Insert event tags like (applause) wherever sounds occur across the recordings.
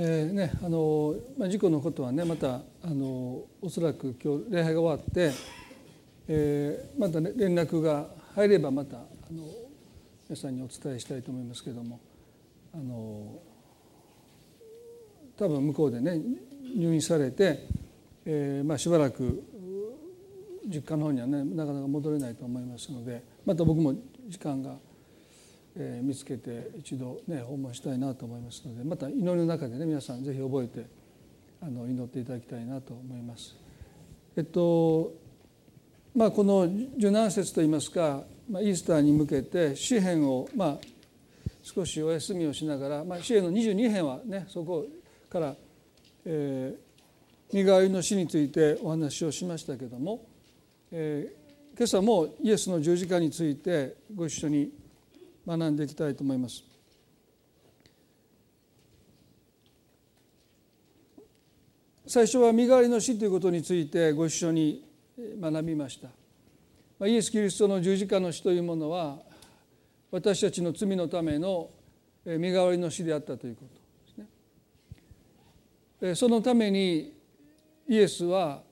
えーねあのまあ、事故のことはねまたあのおそらく今日礼拝が終わって、えー、また、ね、連絡が入ればまたあの皆さんにお伝えしたいと思いますけどもあの多分向こうでね入院されて、えーまあ、しばらく実家の方にはねなかなか戻れないと思いますのでまた僕も時間が見つけて一度ね訪問したいなと思いますのでまた祈りの中でね皆さんぜひ覚えてあの祈っていただきたいなと思います。えっとまあこの受難節といいますか、まあ、イースターに向けて詩篇をまあ少しお休みをしながら、まあ、詩篇の22編はねそこから、えー、身代わりの死についてお話をしましたけども、えー、今朝もイエスの十字架についてご一緒に学んでいきたいと思います。最初は身代わりの死ということについてご一緒に学びました。イエス・キリストの十字架の死というものは私たちの罪のための身代わりの死であったということですね。そのためにイエスは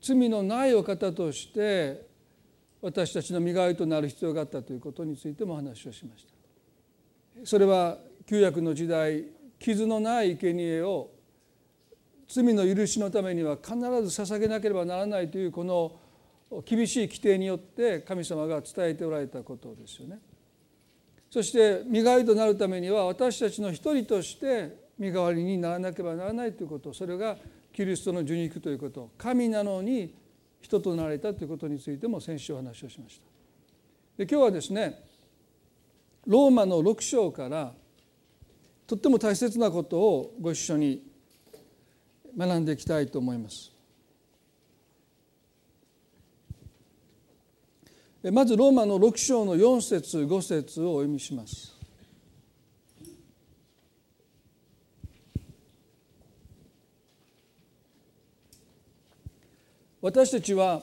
罪のないお方として私たちの身代わりとなる必要があったということについても話をしましたそれは旧約の時代傷のない生贄を罪の許しのためには必ず捧げなければならないというこの厳しい規定によって神様が伝えておられたことですよね。そして身代わりとなるためには私たちの一人として身代わりにならなければならないということそれがキリストの受肉ということ神なのに人となられたということについても先週お話をしました。で今日はですねローマの6章からとっても大切なことをご一緒に学んでいきたいと思います。まずローマの6章の4節5節をお読みします。私たちは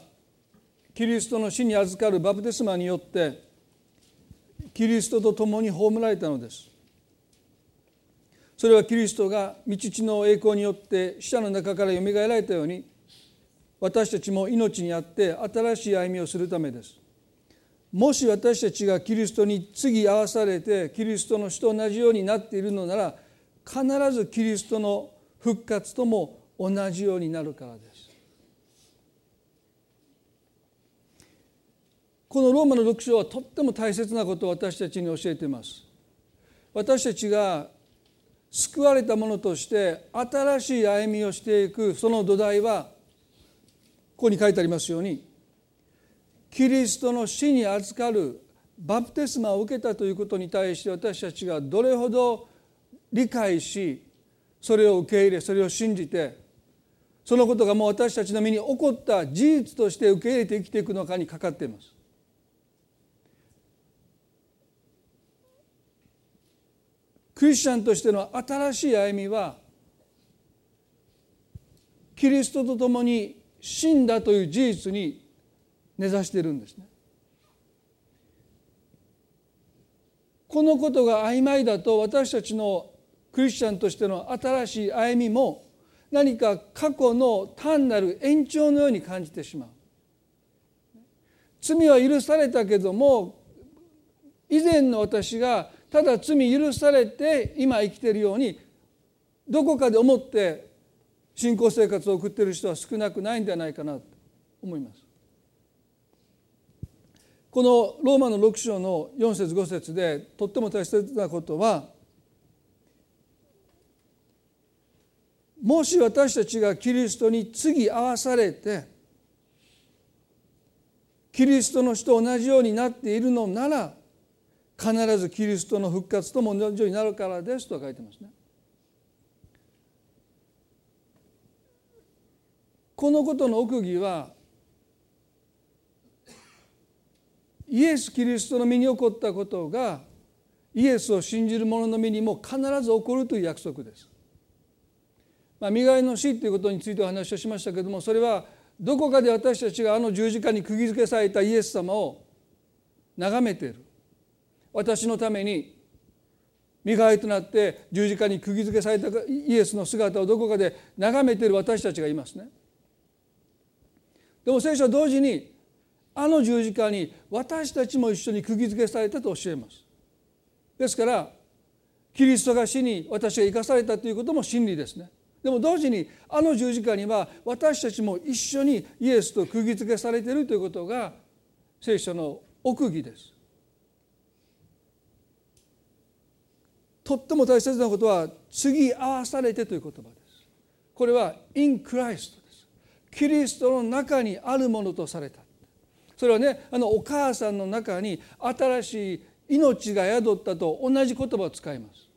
キリストの死に預かるバプテスマによってキリストと共に葬られたのです。それはキリストが道地の栄光によって死者の中からよみがえられたように私たちも命にあって新しい歩みをするためです。もし私たちがキリストに次合わされてキリストの死と同じようになっているのなら必ずキリストの復活とも同じようになるからです。このローマの読書はとっても大切なことを私たちに教えています私たちが救われたものとして新しい歩みをしていくその土台はここに書いてありますようにキリストの死に預かるバプテスマを受けたということに対して私たちがどれほど理解しそれを受け入れそれを信じてそのことがもう私たちの身に起こった事実として受け入れて生きていくのかにかかっています。クリスチャンとしての新しい歩みはキリストと共に死んだという事実に根ざしているんですね。このことが曖昧だと私たちのクリスチャンとしての新しい歩みも何か過去の単なる延長のように感じてしまう。罪は許されたけども以前の私がただ罪許されて今生きているようにどこかで思って信仰生活を送っている人は少なくないんじゃないかなと思います。このローマの6章の4節5節でとっても大切なことはもし私たちがキリストに次合わされてキリストの死と同じようになっているのなら必ずキリストの復活とも同じようになるからですと書いてますね。このことの奥義はイエス・キリストの身に起こったことがイエスを信じる者の身にも必ず起こるという約束です。まあ、身代わりの死ということについてお話をしましたけれどもそれはどこかで私たちがあの十字架に釘付けされたイエス様を眺めている私のために身代わりとなって十字架に釘付けされたイエスの姿をどこかで眺めている私たちがいますね。でも聖書は同時にあの十字架に私たちも一緒に釘付けされたと教えます。ですからキリストが死に私が生かされたということも真理ですね。でも同時にあの十字架には私たちも一緒にイエスと釘付けされているということが聖書の奥義です。とっても大切なことは次合わされてという言葉です。これは in Christ です。キリストの中にあるものとされた。それはねあのお母さんの中に新しい命が宿ったと同じ言葉を使います。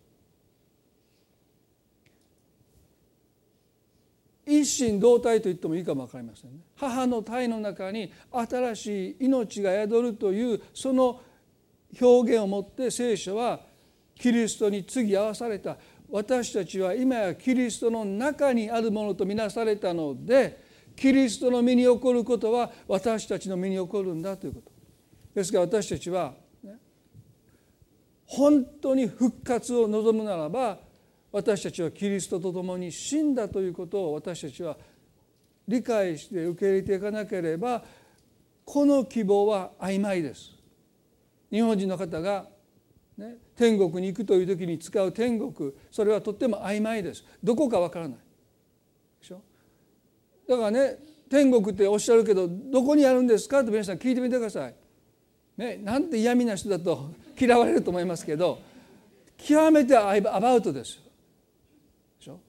一心同体と言ってもいいかも分かりませんね。母の体の中に新しい命が宿るというその表現をもって聖書はキリストに次合わされた私たちは今やキリストの中にあるものとみなされたのでキリストの身に起こることは私たちの身に起こるんだということですから私たちは、ね、本当に復活を望むならば私たちはキリストと共に死んだということを私たちは理解して受け入れていかなければこの希望は曖昧です。日本人の方が、ね、天国に行くという時に使う天国それはとっても曖昧です。どこかわからない。でしょ？だからね天国っておっしゃるけどどこにあるんですかって皆さん聞いてみてください。ね、なんて嫌味な人だと (laughs) 嫌われると思いますけど極めてアバウトですよ。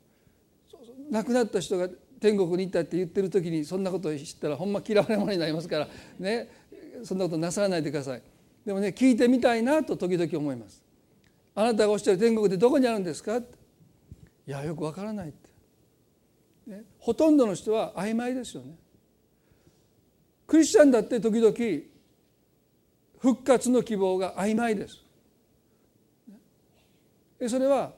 亡くなった人が天国に行ったって言ってる時にそんなことを知ったらほんま嫌われ者になりますからねそんなことなさらないでくださいでもね聞いてみたいなと時々思いますあなたがおっしゃる天国ってどこにあるんですか？いやよくわからないって、ほとんどの人は曖昧ですよね。クリスチャンだって時々復活の希望が曖昧です。それは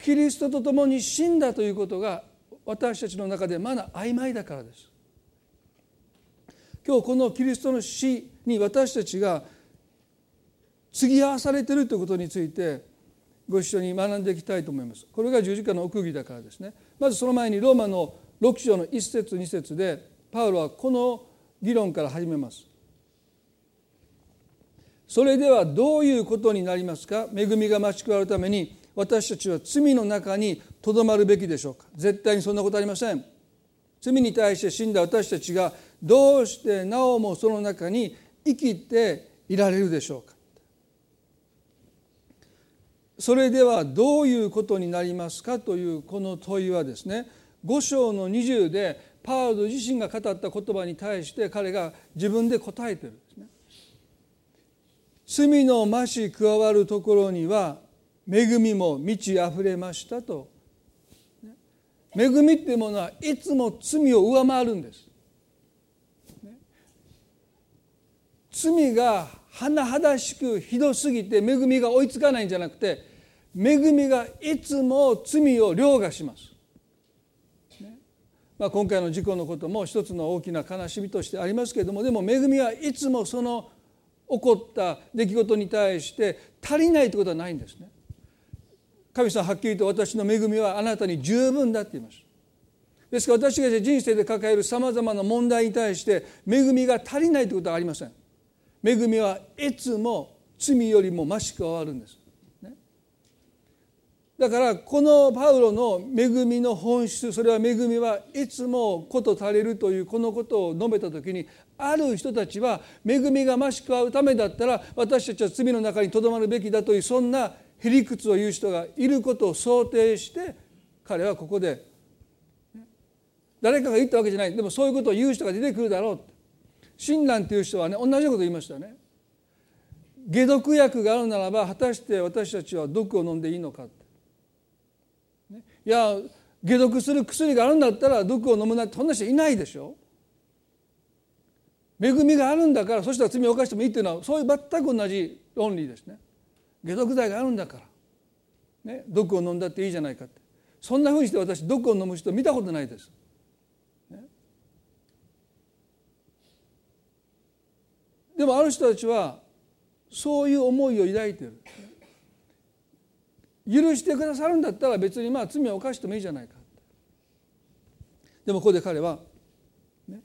キリストと共に死んだということが私たちの中でまだ曖昧だからです。今日このキリストの死に私たちが継ぎ合わされているということについてご一緒に学んでいきたいと思います。これが十字架の奥義だからですね。まずその前にローマの6章の1節2節でパウロはこの議論から始めます。それではどういうことになりますか？恵みが増し加わるために私たちは罪の中にとどまるべきでしょうか？絶対にそんなことありません。罪に対して死んだ私たちがどうしてなおもその中に生きていられるでしょうか？それではどういうことになりますかというこの問いはですね5章の20でパウロ自身が語った言葉に対して彼が自分で答えてるんですね。罪の増し加わるところには恵みも満ち溢れましたと恵みっていうものはいつも罪を上回るんです。罪が甚だしくひどすぎて恵みが追いつかないんじゃなくて恵みがいつも罪を凌駕します。まあ、今回の事故のことも一つの大きな悲しみとしてありますけれどもでも恵みはいつもその起こった出来事に対して足りないということはないんですね。神様はっきりと私の恵みはあなたに十分だって言いますですから私が人生で抱えるさまざまな問題に対して恵みが足りないということはありません恵みはいつも罪よりも増し加わるんです、だからこのパウロの恵みの本質それは恵みはいつもこと足りるというこのことを述べた時にある人たちは恵みが増し加わるためだったら私たちは罪の中にとどまるべきだというそんなへりくつを言う人がいることを想定して彼はここで誰かが言ったわけじゃない。でもそういうことを言う人が出てくるだろうって親鸞という人はね同じこと言いましたね。解毒薬があるならば果たして私たちは毒を飲んでいいのかって、いや解毒する薬があるんだったら毒を飲むなんてそんな人いないでしょ。恵みがあるんだからそしたら罪を犯してもいいっていうのはそういう全く同じ論理ですね。解毒剤があるんだから、ね、毒を飲んだっていいじゃないかって。そんなふうにして私毒を飲む人見たことないです。ね、でもある人たちはそういう思いを抱いてる。許してくださるんだったら別にまあ罪を犯してもいいじゃないか。でもここで彼は、ね、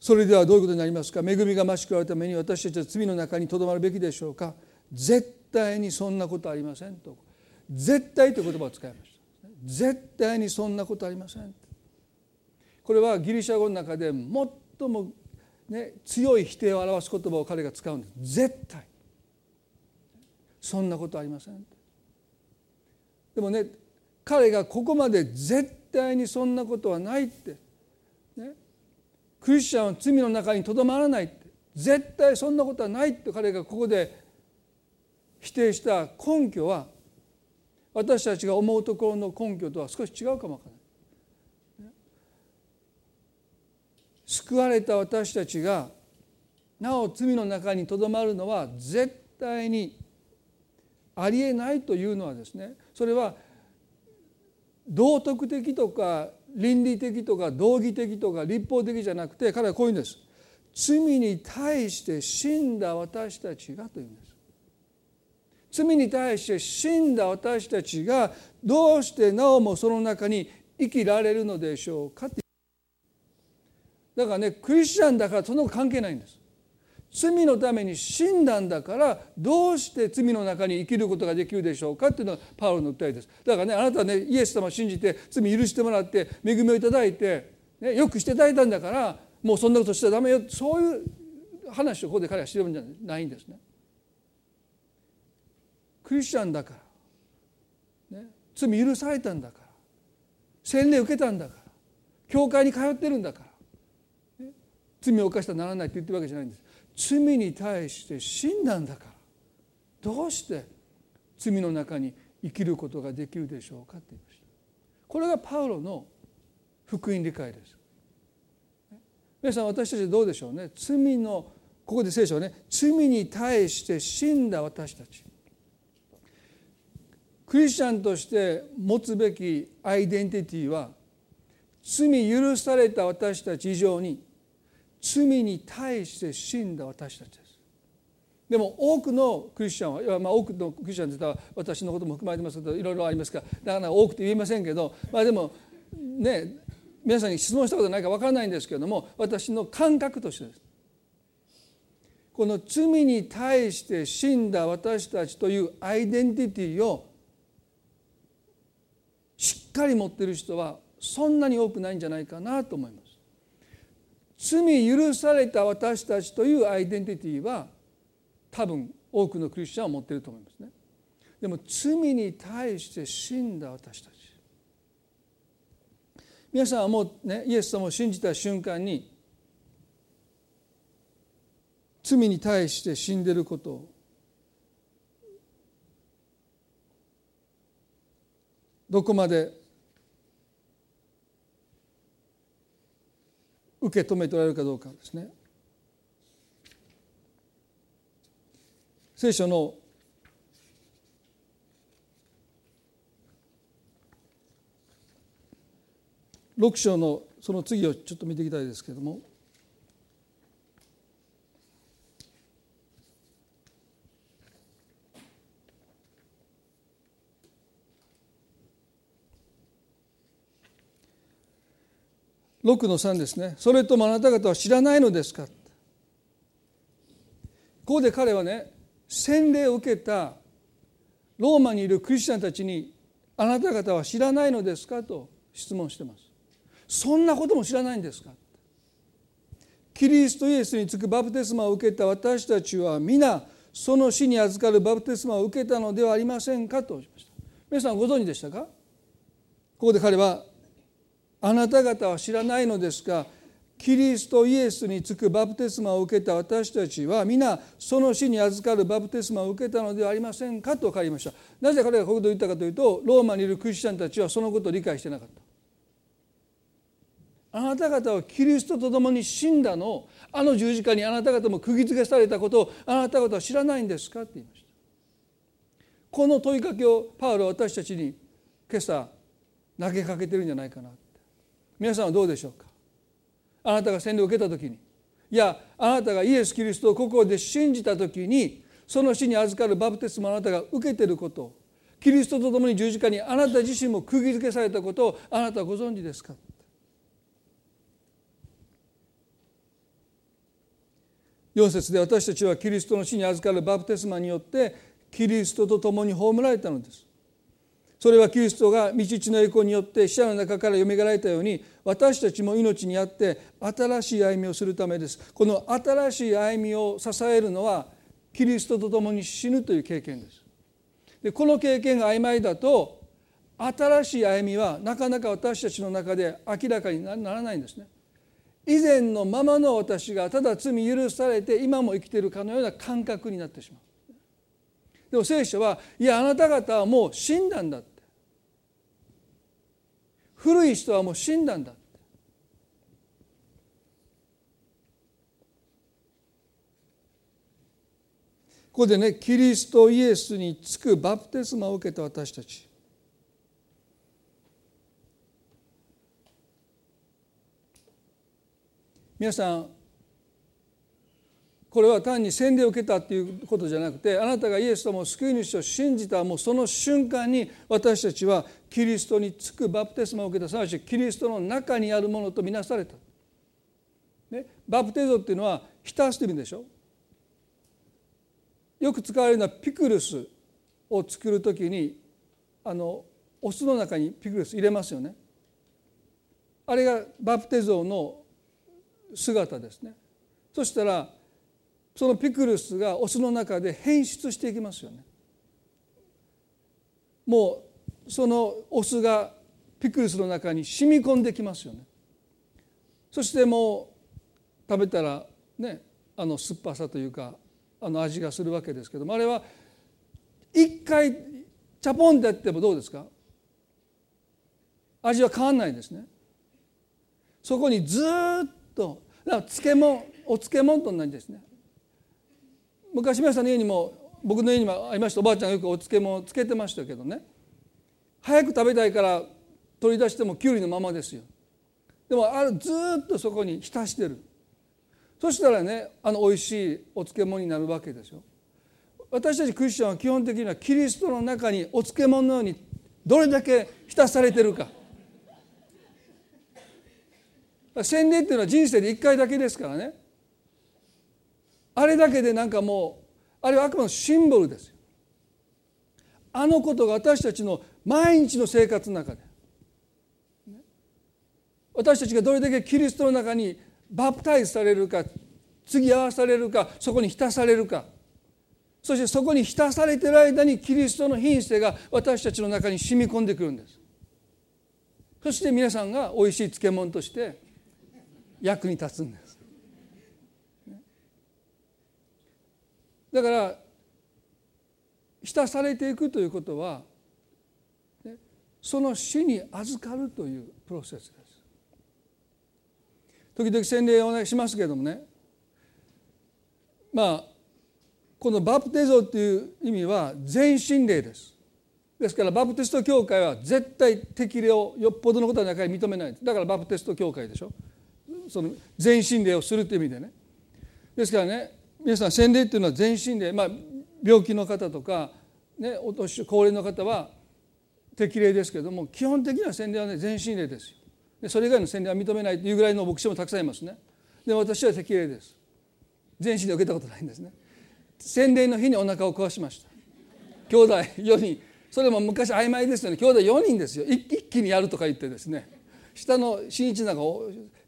それではどういうことになりますか？恵みが増し加わるために私たちは罪の中にとどまるべきでしょうか？絶対にそんなことありませんと。絶対という言葉を使いました。絶対にそんなことありません。これはギリシャ語の中で最も、ね、強い否定を表す言葉を彼が使うんです。絶対。そんなことありません。でもね彼がここまで絶対にそんなことはないって、ね、クリスチャンは罪の中にとどまらないって。絶対そんなことはないって。彼がここで否定した根拠は私たちが思うところの根拠とは少し違うかもわからない。救われた私たちがなお罪の中にとどまるのは絶対にありえないというのはですねそれは道徳的とか倫理的とか道義的とか立法的じゃなくて彼はこういうんです。罪に対して死んだ私たちがというんです。罪に対して死んだ私たちがどうしてなおもその中に生きられるのでしょうかって。だからねクリスチャンだからその関係ないんです。罪のために死んだんだからどうして罪の中に生きることができるでしょうかっていうのがパウロの訴えです。だからねあなたはねイエス様を信じて罪許してもらって恵みをいただいて、ね、よくしていただいたんだからもうそんなことしちゃダメよ。そういう話をここで彼はしてるんじゃないんですね。クリスチャンだから、ね、罪許されたんだから。洗礼受けたんだから。教会に通ってるんだから、ね、罪を犯したらならないって言ってるわけじゃないんです。罪に対して死んだんだからどうして罪の中に生きることができるでしょうかって言いましたこれがパウロの福音理解です。皆さん私たちどうでしょうね。罪のここで聖書はね罪に対して死んだ私たち。クリスチャンとして持つべきアイデンティティは罪許された私たち以上に罪に対して死んだ私たちですでも多くのクリスチャンは、まあ、多くのクリスチャンといったら私のことも含まれてますけどいろいろありますからだから多くて言えませんけど、まあ、でもね皆さんに質問したことないか分からないんですけれども私の感覚としてですこの罪に対して死んだ私たちというアイデンティティをしっかり持っている人はそんなに多くないんじゃないかなと思います。罪許された私たちというアイデンティティは多分多くのクリスチャンは持っていると思いますね。でも罪に対して死んだ私たち皆さんはもうねイエス様を信じた瞬間に罪に対して死んでることをどこまで受け止めておられるかどうかですね。聖書の6章のその次をちょっと見ていきたいですけれども6の3ですね。それともあなた方は知らないのですか？ここで彼はね洗礼を受けたローマにいるクリスチャンたちにあなた方は知らないのですか？と質問してます。そんなことも知らないんですか？キリストイエスにつくバプテスマを受けた私たちは皆その死に預かるバプテスマを受けたのではありませんか？としました。皆さんご存知でしたか？ここで彼はあなた方は知らないのですがキリストイエスにつくバプテスマを受けた私たちは皆その死に預かるバプテスマを受けたのではありませんかと書かれました。なぜ彼がこことを言ったかというとローマにいるクリスチャンたちはそのことを理解してなかった。あなた方はキリストと共に死んだの。あの十字架にあなた方も釘付けされたことをあなた方は知らないんですかって言いました。この問いかけをパウロは私たちに今朝投げかけてるんじゃないかな皆さんはどうでしょうか？あなたが洗礼を受けた時に。いやあなたがイエス・キリストをここで信じた時にその死に預かるバプテスマをあなたが受けてることキリストと共に十字架にあなた自身も釘付けされたことをあなたはご存知ですか？4節で私たちはキリストの死に預かるバプテスマによってキリストと共に葬られたのです。それはキリストが道地の栄光によって死者の中からよみがられたように私たちも命にあって新しい歩みをするためです。この新しい歩みを支えるのはキリストと共に死ぬという経験です。でこの経験が曖昧だと新しい歩みはなかなか私たちの中で明らかにならないんですね。以前のままの私がただ罪許されて今も生きているかのような感覚になってしまう。でも聖書はいやあなた方はもう死んだんだ古い人はもう死んだんだここでねキリストイエスにつくバプテスマを受けた私たち。皆さんこれは単に洗礼を受けたっていうことじゃなくてあなたがイエス様を救い主を信じたもうその瞬間に私たちはキリストにつくバプテスマを受けたすなわちキリストの中にあるものとみなされた。ね、バプテゾっていうのは浸すという意味でしょ。よく使われるのはピクルスを作る時にあのお酢の中にピクルス入れますよね。あれがバプテゾの姿ですね。そしたらそのピクルスがお酢の中で変質していきますよね。もうそのお酢がピクルスの中に染み込んできますよね。そしてもう食べたらねあの酸っぱさというかあの味がするわけですけどもあれは一回チャポンってやってもどうですか？味は変わんないですね。そこにずっとだから漬物お漬物と同じですね。昔皆さんの家にも僕の家にもありましたおばあちゃんがよくお漬物をつけてましたけどね。早く食べたいから取り出してもきゅうりのままですよ。でもあれずっとそこに浸してる。そしたらねあの美味しいお漬物になるわけですよ私たちクリスチャンは基本的にはキリストの中にお漬物のようにどれだけ浸されてるか。洗礼っていうのは人生で一回だけですからね。あれだけでなんかもうあれはあくまでシンボルですあのことが私たちの毎日の生活の中で私たちがどれだけキリストの中にバプタイズされるか継ぎ合わされるかそこに浸されるかそしてそこに浸されてる間にキリストの品性が私たちの中に染み込んでくるんです。そして皆さんがおいしい漬物として役に立つんです。だから浸されていくということはその死に預かるというプロセスです。時々洗礼をお願いしますけれどもね。まあこのバプテゾっていう意味は全身霊です。ですからバプテスト教会は絶対適齢をよっぽどのことは中に認めない。だからバプテスト教会でしょ。その全身霊をするという意味でね。ですからね皆さん洗礼っていうのは全身霊。まあ病気の方とか、ね、お年高齢の方は適齢ですけれども基本的には洗礼はね全身霊ですよ。でそれ以外の洗礼は認めないというぐらいの牧師もたくさんいますね。で私は適齢です。全身で受けたことないんですね。洗礼の日にお腹を壊しました。兄弟4人。それも昔曖昧ですよね。兄弟4人ですよ。一気にやるとか言ってですね。下の新一なんか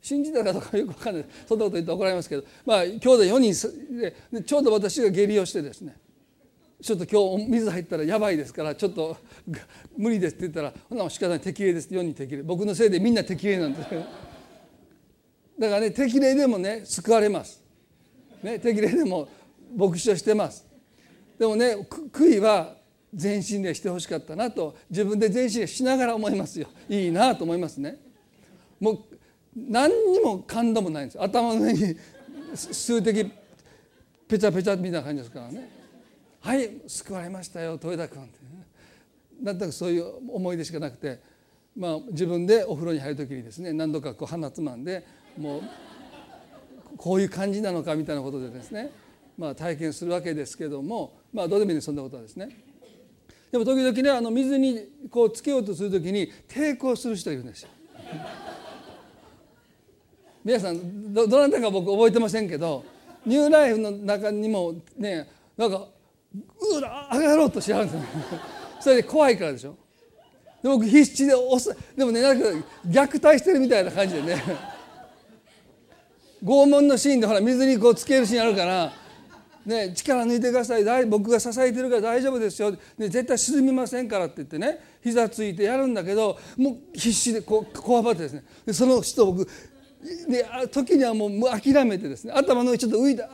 信じたかどうかよく分かんない。そんなこと言って怒られますけど。まあ兄弟4人でちょうど私が下痢をしてですね。ちょっと今日水入ったらやばいですからちょっと無理ですって言ったらほな仕方ない適齢です4人適齢僕のせいでみんな適齢なんです (laughs) だからね適齢でもね救われます、ね、適齢でも牧師をしてます。でもね悔いは全身でしてほしかったなと自分で全身でしながら思いますよ。いいなと思いますね。もう何にも感動もないんです。頭の上に数滴ペチャペチャみたいな感じですからね。はい救われましたよ豊田君って、ね、なんとなくそういう思い出しかなくてまあ自分でお風呂に入る時にですね何度かこう鼻つまんでもうこういう感じなのかみたいなことでですねまあ、体験するわけですけどもまあどうでもいいそんなことはですね。でも時々ねあの水にこうつけようとする時に抵抗する人いるんですよ。(laughs) 皆さんどどなたか僕覚えてませんけどニューライフの中にもねなんかうら上がろうとしはるんですよ。(laughs) それで怖いからでしょ。で僕必死で押すでもねなんか虐待してるみたいな感じでね。(laughs) 拷問のシーンでほら水にこうつけるシーンあるからね、力抜いてください僕が支えてるから大丈夫ですよ、ね、絶対沈みませんからって言ってね膝ついてやるんだけどもう必死でこうこわばってですね。でその人僕で時にはもう諦めてですね頭の上ちょっと浮いた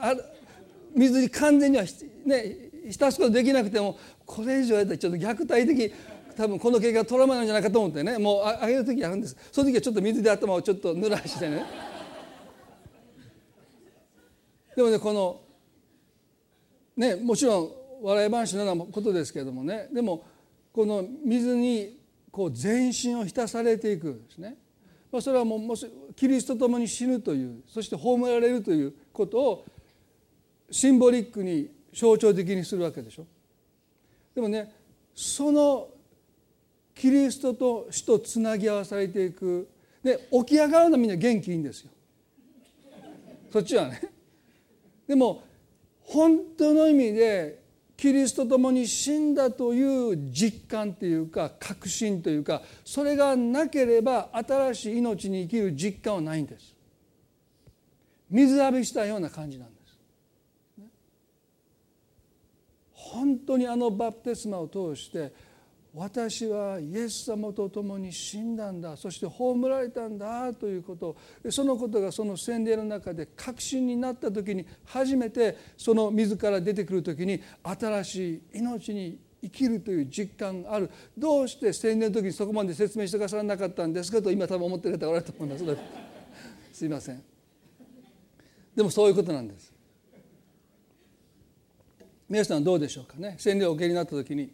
水に完全にはね浸すことできなくてもこれ以上やったらちょっと虐待的多分この経験がトラウマなんじゃないかと思ってね。もうあげる時あるんです。その時はちょっと水で頭をちょっと濡らしてね。でもねこのねもちろん笑い話のようなことですけれどもね。でもこの水にこう全身を浸されていくんですね。まあ、それはもうもしキリストと共に死ぬというそして葬られるということをシンボリックに象徴的にするわけでしょ。でもねそのキリストと死とつなぎ合わされていくで起き上がるのはみんな元気いいんですよ。そっちはね。でも本当の意味でキリストと共に死んだという実感というか確信というかそれがなければ新しい命に生きる実感はないんです水浴びしたような感じなんです本当にあのバプテスマを通して私はイエス様と共に死んだんだそして葬られたんだということそのことがその洗礼の中で確信になった時に初めてその自ら出てくる時に新しい命に生きるという実感がある。どうして洗礼の時にそこまで説明してくださらなかったんですかと今多分思ってる方おられると思います (laughs) すいません。でもそういうことなんです。皆さんどうでしょうかね？洗礼をお受けになった時に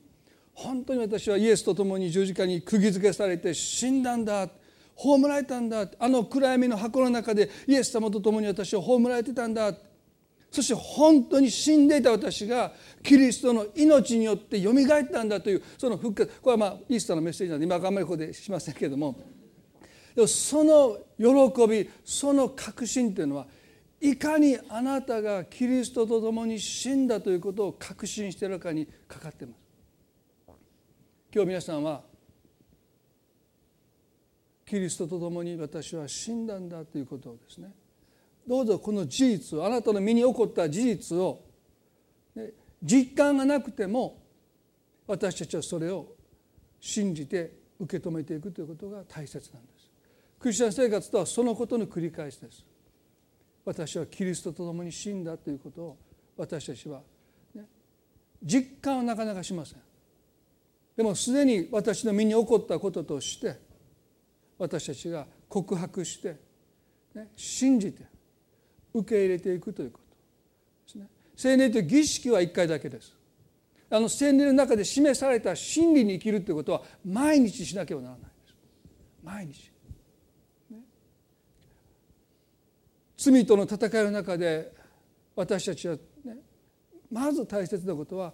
本当に私はイエスと共に十字架に釘付けされて死んだんだ葬られたんだあの暗闇の箱の中でイエス様と共に私は葬られてたんだそして本当に死んでいた私がキリストの命によってよみがえったんだというその復活これはまあイースターのメッセージなんで今あんまりここでしませんけれどもでもその喜びその確信というのはいかにあなたがキリストと共に死んだということを確信しているかにかかっています。今日皆さんはキリストと共に私は死んだんだということをですね。どうぞこの事実をあなたの身に起こった事実を実感がなくても私たちはそれを信じて受け止めていくということが大切なんです。クリスチャン生活とはそのことの繰り返しです。私はキリストと共に死んだということを私たちは、ね、実感はなかなかしませんでもすでに私の身に起こったこととして私たちが告白して、ね、信じて受け入れていくということですね。聖霊という儀式は一回だけです。あの聖霊の中で示された真理に生きるということは毎日しなければならないです。毎日。ね、罪との戦いの中で私たちは、ね、まず大切なことは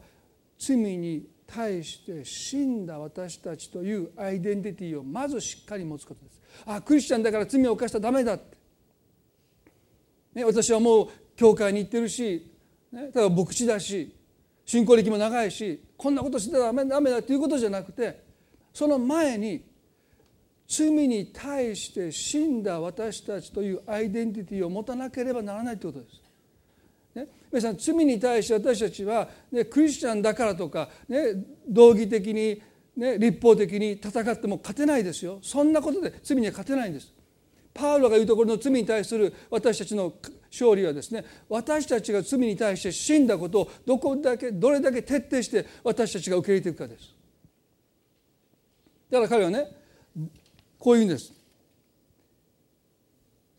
罪に対して死んだ私たちというアイデンティティをまずしっかり持つことです。あクリスチャンだから罪を犯したらダメだって、ね、私はもう教会に行ってるし、ね、ただ牧師だし信仰歴も長いしこんなことしてたらダメだっていうことじゃなくてその前に罪に対して死んだ私たちというアイデンティティを持たなければならないということです。ね、皆さん罪に対して私たちは、ね、クリスチャンだからとか、ね、道義的に、ね、立法的に戦っても勝てないですよそんなことで罪には勝てないんです。パウロが言うところの罪に対する私たちの勝利はですね私たちが罪に対して死んだことをどこだけどれだけ徹底して私たちが受け入れていくかです。だから彼はねこう言うんです。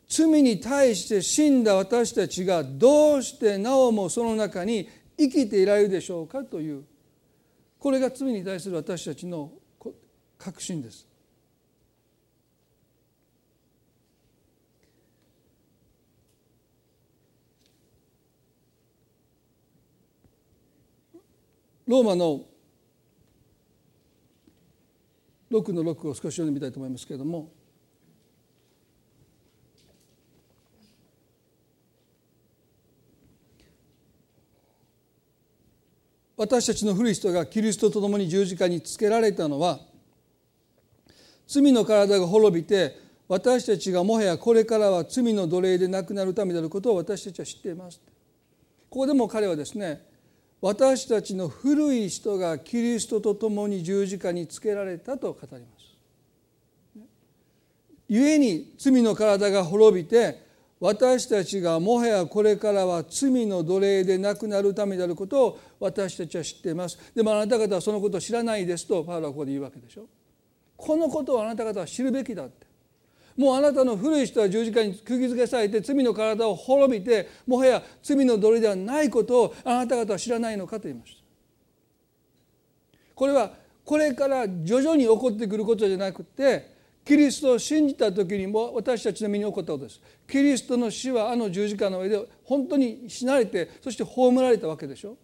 罪に対して死んだ私たちがどうしてなおもその中に生きていられるでしょうかというこれが罪に対する私たちの確信です。ローマの6の6を少し読んでみたいと思いますけれども。私たちの古い人がキリストと共に十字架につけられたのは罪の体が滅びて私たちがもはやこれからは罪の奴隷でなくなるためであることを私たちは知っています。ここでも彼はですね私たちの古い人がキリストと共に十字架につけられたと語ります。故に罪の体が滅びて私たちがもはやこれからは罪の奴隷でなくなるためであることを私たちは知っています。でもあなた方はそのことを知らないですとパウロはここで言うわけでしょ。このことをあなた方は知るべきだってもうあなたの古い人は十字架に釘付けされて罪の体を滅びてもはや罪の奴隷ではないことをあなた方は知らないのかと言いました。これはこれから徐々に起こってくることじゃなくてキリストを信じた時にも私たちの身に起こったことです。キリストの死はあの十字架の上で本当に死なれてそして葬られたわけでしょ。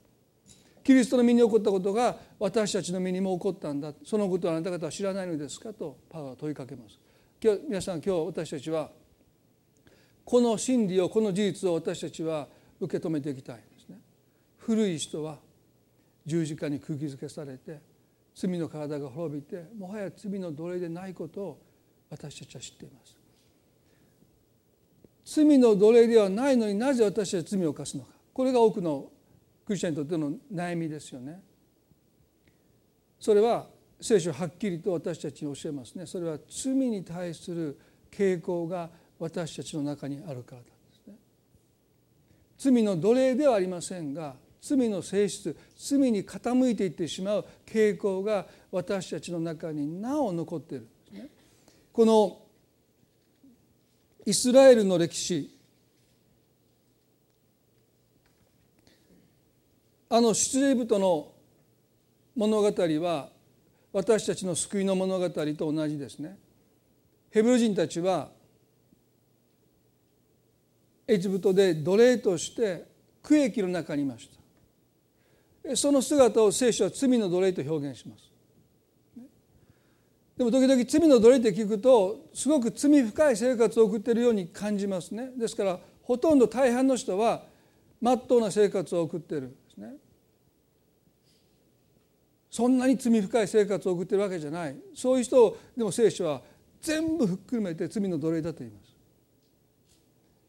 キリストの身に起こったことが私たちの身にも起こったんだ。そのことをあなた方は知らないのですかとパウは問いかけます。今日皆さん今日私たちはこの真理をこの事実を私たちは受け止めていきたいんですね。古い人は十字架に釘付けされて罪の体が滅びてもはや罪の奴隷でないことを私たちは知っています。罪の奴隷ではないのになぜ私たちは罪を犯すのか。これが多くのクリスチャンにとっての悩みですよね。それは聖書はっきりと私たちに教えますね。それは罪に対する傾向が私たちの中にあるからなんですね。罪の奴隷ではありませんが罪の性質罪に傾いていってしまう傾向が私たちの中になお残っているんですね。このイスラエルの歴史あの出エジプトの物語は私たちの救いの物語と同じですね。ヘブル人たちはエジプトで奴隷として区域の中にいました。その姿を聖書は罪の奴隷と表現します。でも時々罪の奴隷って聞くとすごく罪深い生活を送っているように感じますね。ですからほとんど大半の人はまっとうな生活を送っているんですね。そんなに罪深い生活を送ってるわけじゃない。そういう人をでも聖書は全部ふっくるめて罪の奴隷だと言います。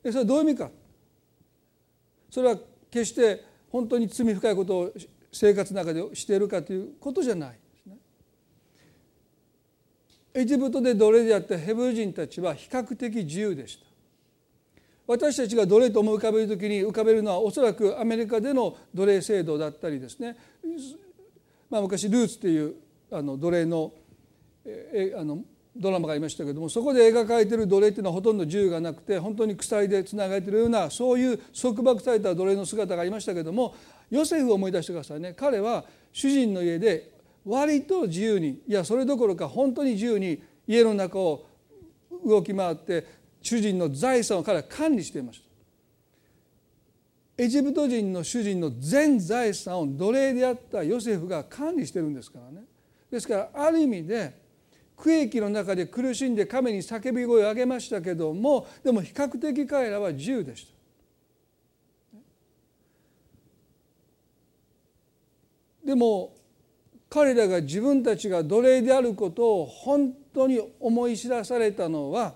でそれはどういう意味か。それは決して本当に罪深いことを生活の中でしているかということじゃないですね。エジプトで奴隷であったヘブル人たちは比較的自由でした。私たちが奴隷と思い浮かべる時に浮かべるのはおそらくアメリカでの奴隷制度だったりですね。まあ、昔「ルーツ」っていうあの奴隷のえあのドラマがありましたけどもそこで描かれてる奴隷っていうのはほとんど銃がなくて本当に鎖でつながれているようなそういう束縛された奴隷の姿がありましたけどもヨセフを思い出してくださいね彼は主人の家で割と自由にいやそれどころか本当に自由に家の中を動き回って主人の財産を彼は管理していました。エジプト人の主人の全財産を奴隷であったヨセフが管理してるんですからね。ですからある意味で区域の中で苦しんで神に叫び声を上げましたけどもでも比較的彼らは自由でした。でも彼らが自分たちが奴隷であることを本当に思い知らされたのは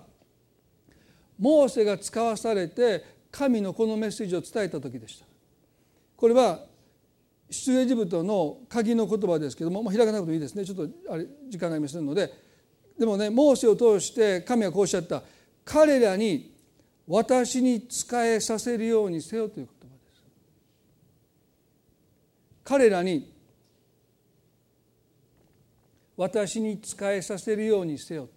モーセが使わされて神のこのメッセージを伝えた時でした。これは出エジプトの鍵の言葉ですけども、まあ、開かなくてもいいですね。ちょっとあれ時間がありませんので。でもねモーセを通して神はこうおっしゃった。彼らに私に仕えさせるようにせよという言葉です。彼らに私に仕えさせるようにせよ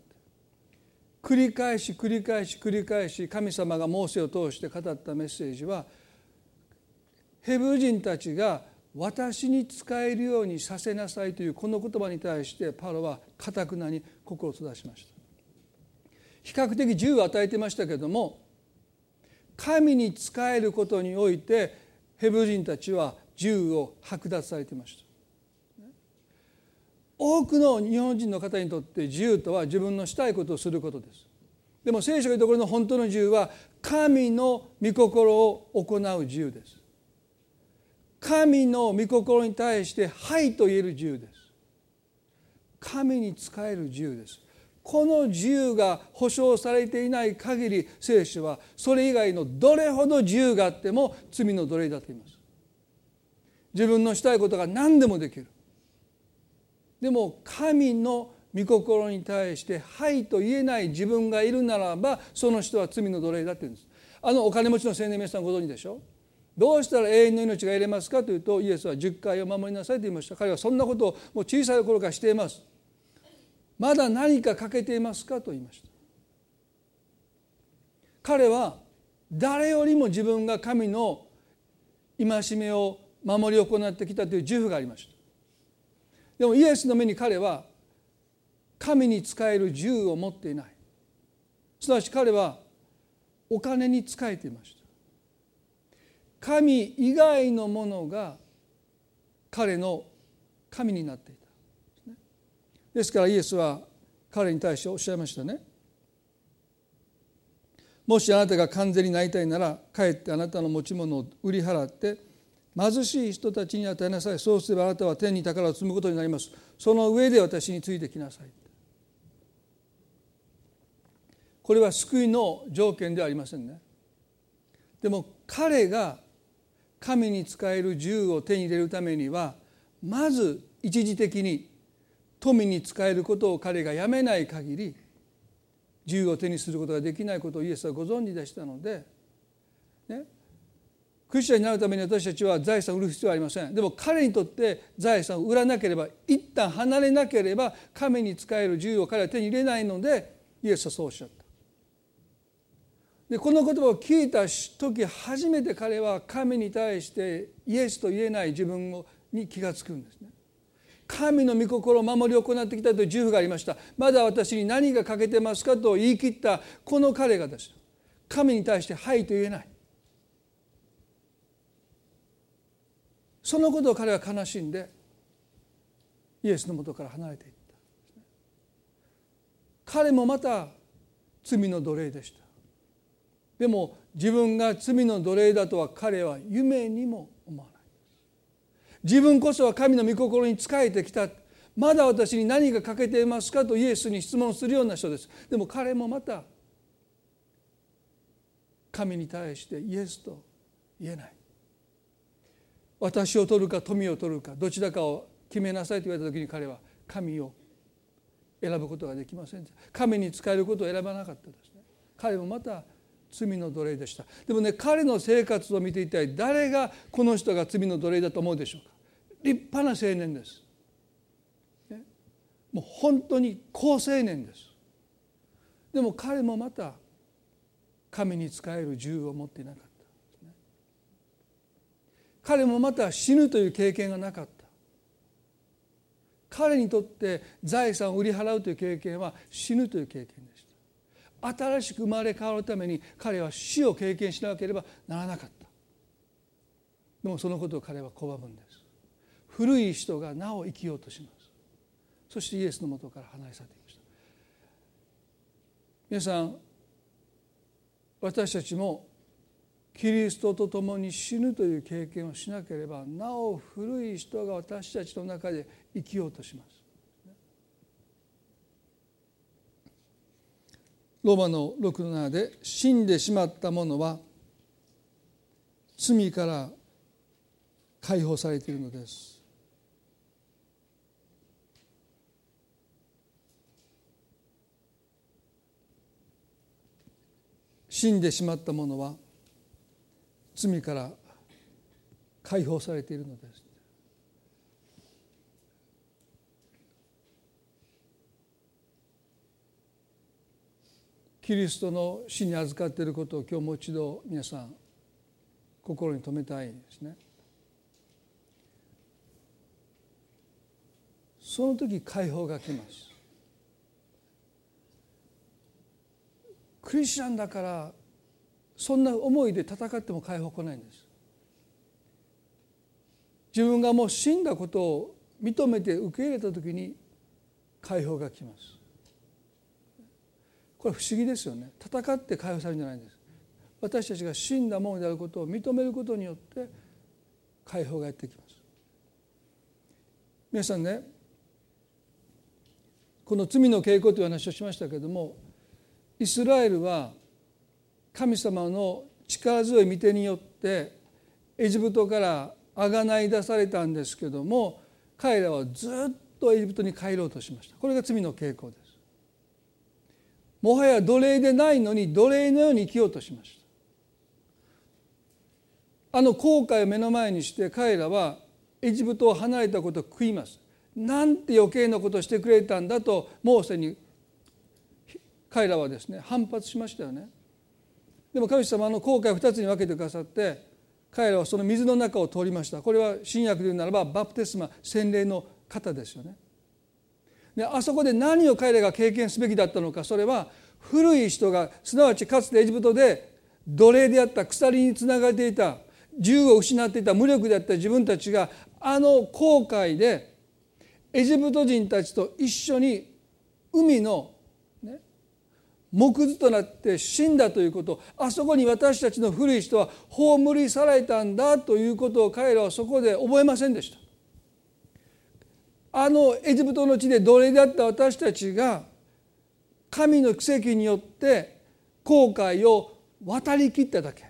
繰り返し繰り返し繰り返し神様がモーセを通して語ったメッセージはヘブル人たちが私に使えるようにさせなさいというこの言葉に対してパロはかたくなに心を閉ざしました。比較的自由を与えてましたけれども神に仕えることにおいてヘブル人たちは自由を剥奪されていました。多くの日本人の方にとって自由とは自分のしたいことをすることです。でも聖書が言うところの本当の自由は神の御心を行う自由です。神の御心に対して「はい」と言える自由です。神に仕える自由です。この自由が保障されていない限り聖書はそれ以外のどれほど自由があっても罪の奴隷だと言います。自分のしたいことが何でもできる。でも神の御心に対して「はい」と言えない自分がいるならばその人は罪の奴隷だって言うんです。あのお金持ちの青年皆さんご存知でしょ？どうしたら永遠の命が得れますかというとイエスは10回を守りなさいと言いました。彼はそんなことをもう小さい頃からしています。まだ何か欠けていますかと言いました。彼は誰よりも自分が神の戒めを守り行ってきたという自負がありました。でもイエスの目に彼は神に仕える自由を持っていない。すなわち彼はお金に仕えていました。神以外のものが彼の神になっていた。ですからイエスは彼に対しておっしゃいましたね。もしあなたが完全になりたいならかえってあなたの持ち物を売り払って貧しい人たちに与えなさい。そうすればあなたは天に宝を積むことになります。その上で私についてきなさい。これは救いの条件ではありませんね。でも彼が神に仕える自由を手に入れるためにはまず一時的に富に仕えることを彼がやめない限り自由を手にすることができないことをイエスはご存知でしたので、ね、クリスチャンになるために私たちは財産を売る必要はありません。でも彼にとって財産を売らなければ一旦離れなければ神に仕える自由を彼は手に入れないのでイエスはそうおっしゃった。でこの言葉を聞いた時初めて彼は神に対してイエスと言えない自分をに気が付くんですね。神の御心を守り行ってきたという自負がありました。まだ私に何が欠けてますかと言い切ったこの彼がです。神に対して「はい」と言えない。そのことを彼は悲しんでイエスのもとから離れていった。彼もまた罪の奴隷でした。でも自分が罪の奴隷だとは彼は夢にも思わない。自分こそは神の御心に仕えてきた。まだ私に何が欠けていますかとイエスに質問するような人です。でも彼もまた神に対してイエスと言えない。私を取るか富を取るかどちらかを決めなさいと言われた時に彼は神を選ぶことができません神に使えることを選ばなかったですね。彼もまた罪の奴隷でした。でもね彼の生活を見ていたい誰がこの人が罪の奴隷だと思うでしょうか。立派な青年です、ね、もう本当に好青年です。でも彼もまた神に仕える自由を持っていなかった。彼もまた死ぬという経験がなかった。彼にとって財産を売り払うという経験は死ぬという経験でした。新しく生まれ変わるために彼は死を経験しなければならなかった。でもそのことを彼は拒むんです。古い人がなお生きようとします。そしてイエスのもとから離れ去っていました。皆さん私たちもキリストと共に死ぬという経験をしなければなお古い人が私たちの中で生きようとします。ローマの6の7で死んでしまった者は罪から解放されているのです。死んでしまった者は罪から解放されているのですキリストの死に預かっていることを今日もう一度皆さん心に留めたいですね。その時解放が来ます。クリスチャンだからそんな思いで戦っても解放来ないんです。自分がもう死んだことを認めて受け入れた時に解放が来ます。これ不思議ですよね。戦って解放されるんじゃないんです。私たちが死んだものであることを認めることによって解放がやってきます。皆さんねこの罪の傾向という話をしましたけれどもイスラエルは神様の力強い御手によってエジプトからあがない出されたんですけども彼らはずっとエジプトに帰ろうとしました。これが罪の傾向です。もはや奴隷でないのに奴隷のように生きようとしました。あの後悔を目の前にして彼らはエジプトを離れたことを悔います。なんて余計なことをしてくれたんだとモーセに彼らはですね反発しましたよね。でも神様の後悔を2つに分けてくださって彼らはその水の中を通りました。これは新約で言うならばバプテスマ洗礼の方ですよね。であそこで何を彼らが経験すべきだったのか。それは古い人がすなわちかつてエジプトで奴隷であった鎖につながれていた銃を失っていた無力であった自分たちがあの航海でエジプト人たちと一緒に海の、木図となって死んだということ。あそこに私たちの古い人は葬り去られたんだということを彼らはそこで覚えませんでした。あのエジプトの地で奴隷であった私たちが神の奇跡によって航海を渡りきっただけ。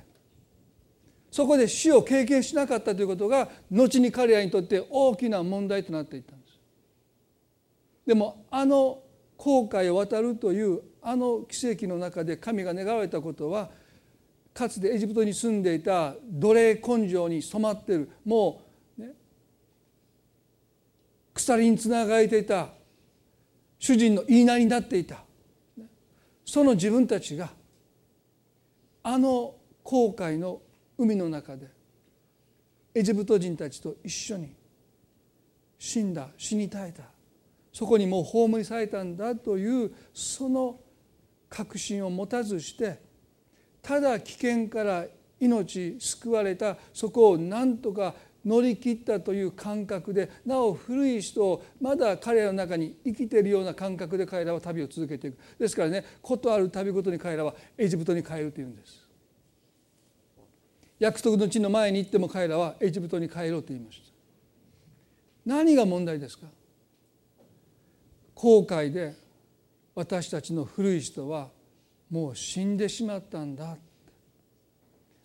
そこで死を経験しなかったということが後に彼らにとって大きな問題となっていったんです。でもあの航海を渡るというあの奇跡の中で神が願われたことはかつてエジプトに住んでいた奴隷根性に染まってるもう、ね、鎖につながれていた主人の言いなりになっていた。その自分たちがあの航海の海の中でエジプト人たちと一緒に死んだ死に絶えた。そこにもう葬りされたんだというその確信を持たずしてただ危険から命救われたそこを何とか乗り切ったという感覚でなお古い人をまだ彼らの中に生きているような感覚で彼らは旅を続けていく。ですからねことある旅ごとに彼らはエジプトに帰るというんです。約束の地の前に行っても彼らはエジプトに帰ろうと言いました。何が問題ですか？後悔で私たちの古い人はもう死んでしまったんだ。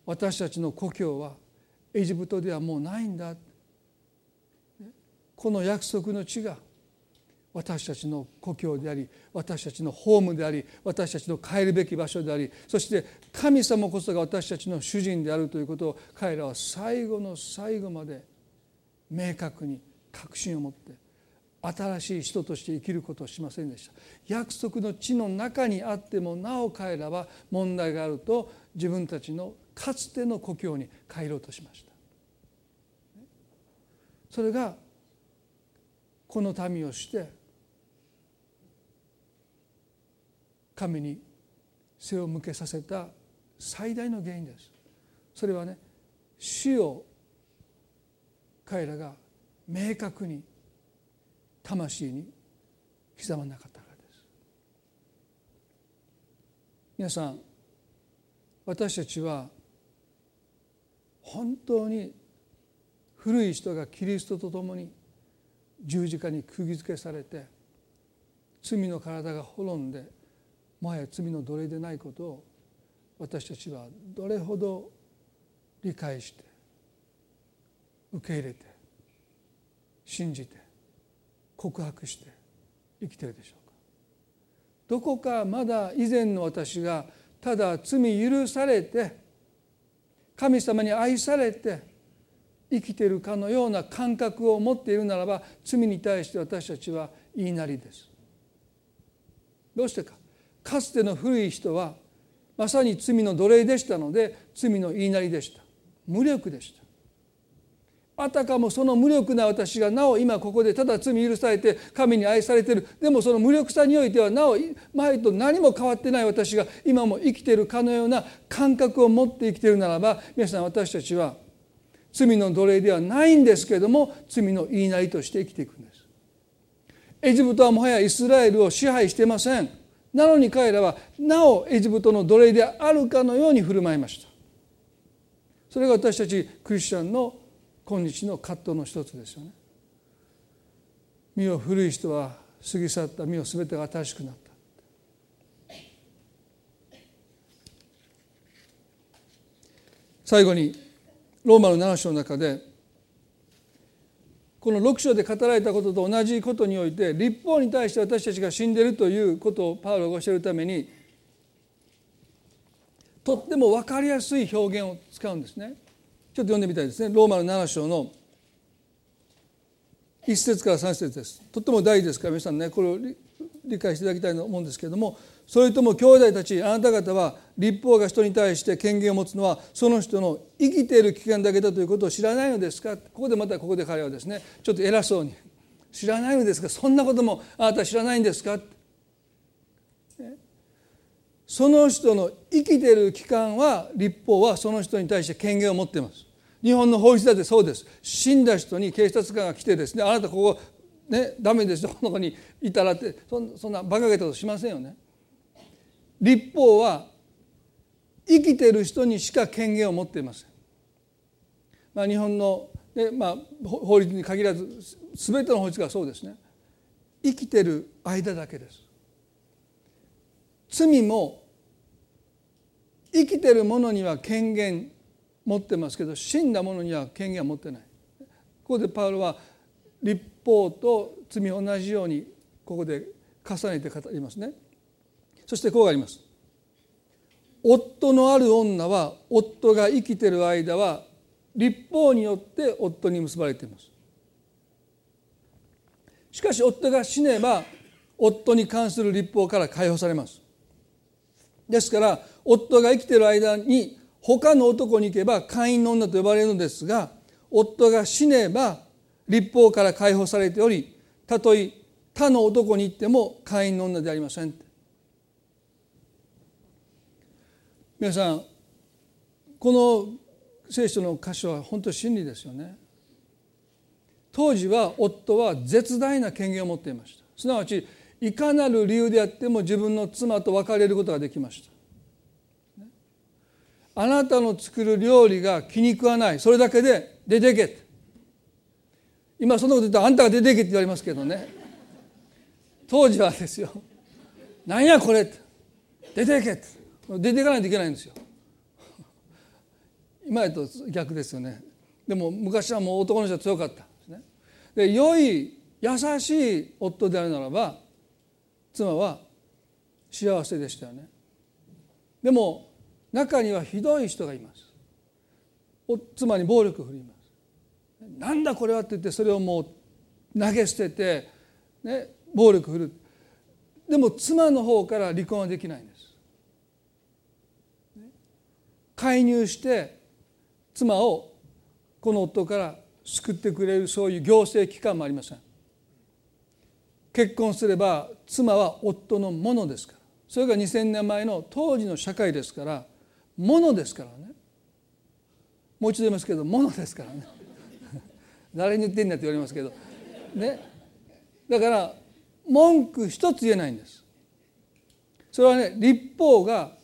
私たちの故郷はエジプトではもうないんだ。この約束の地が私たちの故郷であり私たちのホームであり私たちの帰るべき場所でありそして神様こそが私たちの主人であるということを彼らは最後の最後まで明確に確信を持って新しい人として生きることをしませんでした。約束の地の中にあってもなお彼らは問題があると自分たちのかつての故郷に帰ろうとしました。それがこの民をして神に背を向けさせた最大の原因です。それはね死を彼らが明確に魂に刻まなかったからです。皆さん私たちは本当に古い人がキリストと共に十字架に釘付けされて罪の体が滅んでもはや罪の奴隷でないことを私たちはどれほど理解して受け入れて信じて告白して生きてるでしょうか？どこかまだ以前の私がただ罪許されて神様に愛されて生きているかのような感覚を持っているならば罪に対して私たちは言いなりです。どうしてか？かつての古い人はまさに罪の奴隷でしたので罪の言いなりでした。無力でした。あたかもその無力な私がなお今ここでただ罪許されて神に愛されてるでもその無力さにおいてはなお前と何も変わってない私が今も生きてるかのような感覚を持って生きてるならば皆さん私たちは罪の奴隷ではないんですけれども罪の言いなりとして生きていくんです。エジプトはもはやイスラエルを支配してません。なのに彼らはなおエジプトの奴隷であるかのように振る舞いました。それが私たちクリスチャンの今日の葛藤の一つですよね身を古い人は過ぎ去った身を全てが新しくなった最後にローマの7章の中でこの6章で語られたことと同じことにおいて立法に対して私たちが死んでいるということをパウロが教えるためにとっても分かりやすい表現を使うんですね。ちょっと読んでみたいですね。ローマの7章の1節から3節です。とっても大事ですか？ら皆さんねこれを理解していただきたいと思うんですけれどもそれとも兄弟たちあなた方は立法が人に対して権限を持つのはその人の生きている期間だけだということを知らないのですか？ここでまたここで彼はですねちょっと偉そうに「知らないのですか？そんなこともあなた知らないんですか?」その人の生きている期間は立法はその人に対して権限を持っています。日本の法律だってそうです。死んだ人に警察官が来てですねあなたここねダメですよ。この子にいたらってそんな馬鹿げたことしませんよね。立法は生きている人にしか権限を持っていません。まあ、日本の、ねまあ、法律に限らず全ての法律がそうですね。生きている間だけです。罪も生きてる者には権限持ってますけど死んだ者には権限は持ってない。ここでパウロは立法と罪同じようにここで重ねて語りますね。そしてこうがあります夫のある女は夫が生きてる間は立法によって夫に結ばれていますしかし夫が死ねば夫に関する立法から解放されますですから夫が生きている間に他の男に行けば会員の女と呼ばれるのですが夫が死ねば立法から解放されておりたとえ他の男に行っても会員の女でありません。皆さんこの聖書の箇所は本当に真理ですよね。当時は夫は絶大な権限を持っていました。すなわちいかなる理由であっても自分の妻と別れることができました。あなたの作る料理が気に食わない。それだけで出てけ今そんなこと言ったらあんたが出てけって言われますけどね。当時はですよ「何やこれ」って「出てけ」って。出ていかないといけないんですよ。今やと逆ですよね。でも昔はもう男の人は強かった。ですね。で良い優しい夫であるならば妻は幸せでしたよね。でも中にはひどい人がいます。妻に暴力を振ります。なんだこれはって言ってそれをもう投げ捨てて、ね、暴力振るでも妻の方から離婚はできないんです。介入して妻をこの夫から救ってくれるそういう行政機関もありません。結婚すれば妻は夫のものですから。それが2,000年前の当時の社会ですからものですからね。もう一度言いますけどものですからね。(laughs) 誰に言ってんだって言われますけど。ね。だから文句一つ言えないんです。それはね立法が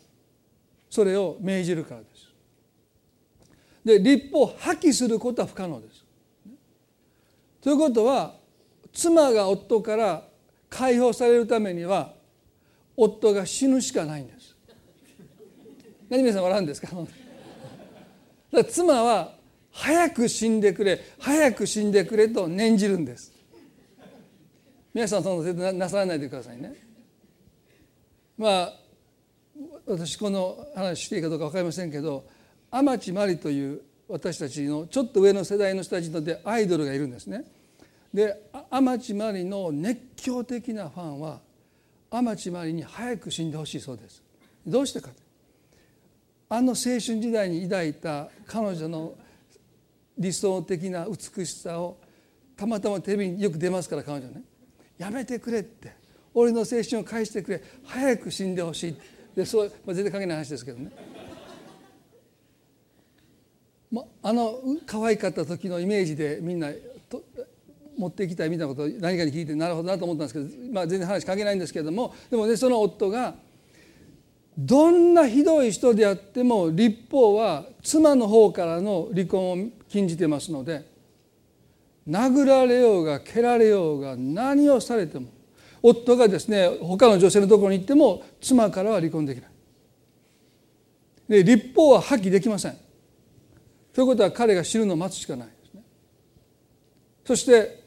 それを命じるからです。で立法を破棄することは不可能です。ということは妻が夫から解放されるためには夫が死ぬしかないんです。何皆さん笑うんですか？(laughs) だ妻は早く死んでくれ早く死んでくれと念じるんです。皆さんその絶対なさらないでくださいね。まあ私この話していいかどうか分かりませんけど天地真理という私たちのちょっと上の世代の人たちのでアイドルがいるんですね。で天地真理の熱狂的なファンは天地真理に早く死んでほしいそうです。どうしてかあの青春時代に抱いた彼女の理想的な美しさをたまたまテレビによく出ますから彼女ね。やめてくれって。俺の青春を返してくれ。早く死んでほしい。でそう、まあ、全然関係ない話ですけどね。まあの可愛かった時のイメージでみんな持っていきたいみたいなことを何かに聞いてなるほどなと思ったんですけど、まあ、全然話関係ないんですけれども。でもねその夫がどんなひどい人であっても立法は妻の方からの離婚を禁じてますので殴られようが蹴られようが何をされても夫がですね他の女性のところに行っても妻からは離婚できない。で立法は破棄できません。ということは彼が死ぬのを待つしかないですね。そして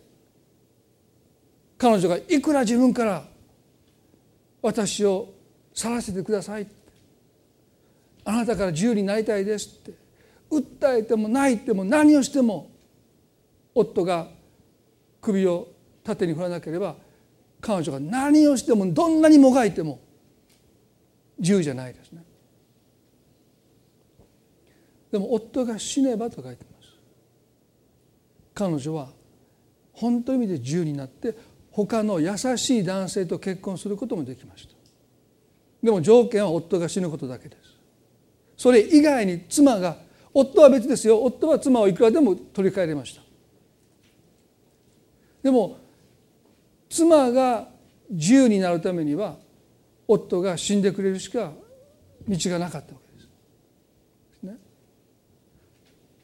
彼女がいくら自分から私を去らせてくださいあなたから自由になりたいですって。訴えても泣いても何をしても夫が首を縦に振らなければ彼女が何をしてもどんなにもがいても自由じゃないですね。でも夫が死ねばと書いてます。彼女は本当の意味で自由になって他の優しい男性と結婚することもできました。でも条件は夫が死ぬことだけですそれ以外に妻が夫は別ですよ夫は妻をいくらでも取り替えれましたでも妻が自由になるためには夫が死んでくれるしか道がなかったわけです。ね、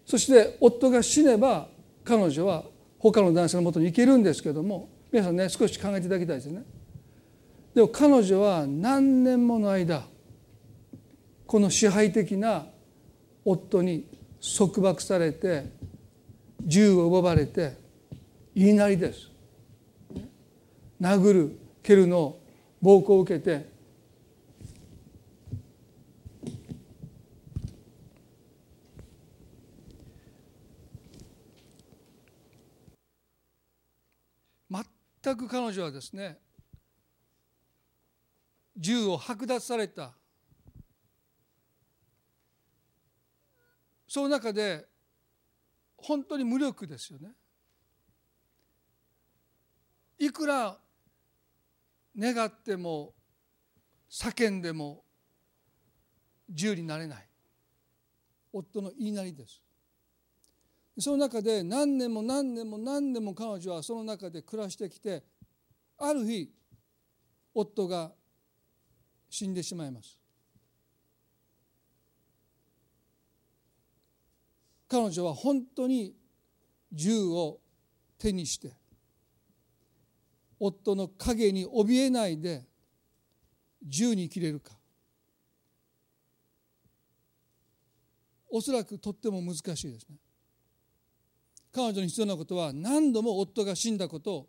そして夫が死ねば彼女は他の男性のもとに行けるんですけども皆さんね少し考えていただきたいですね。でも彼女は何年もの間この支配的な夫に束縛されて銃を奪われて言いなりです。殴る蹴るの暴行を受けて全く彼女はですね銃を剥奪された。その中で本当に無力ですよね。いくら願っても叫んでも自由になれない。夫の言いなりです。その中で何年も何年も何年も彼女はその中で暮らしてきてある日夫が死んでしまいます。彼女は本当に銃を手にして夫の影に怯えないで銃に切れるか。おそらくとっても難しいですね。彼女に必要なことは何度も夫が死んだことを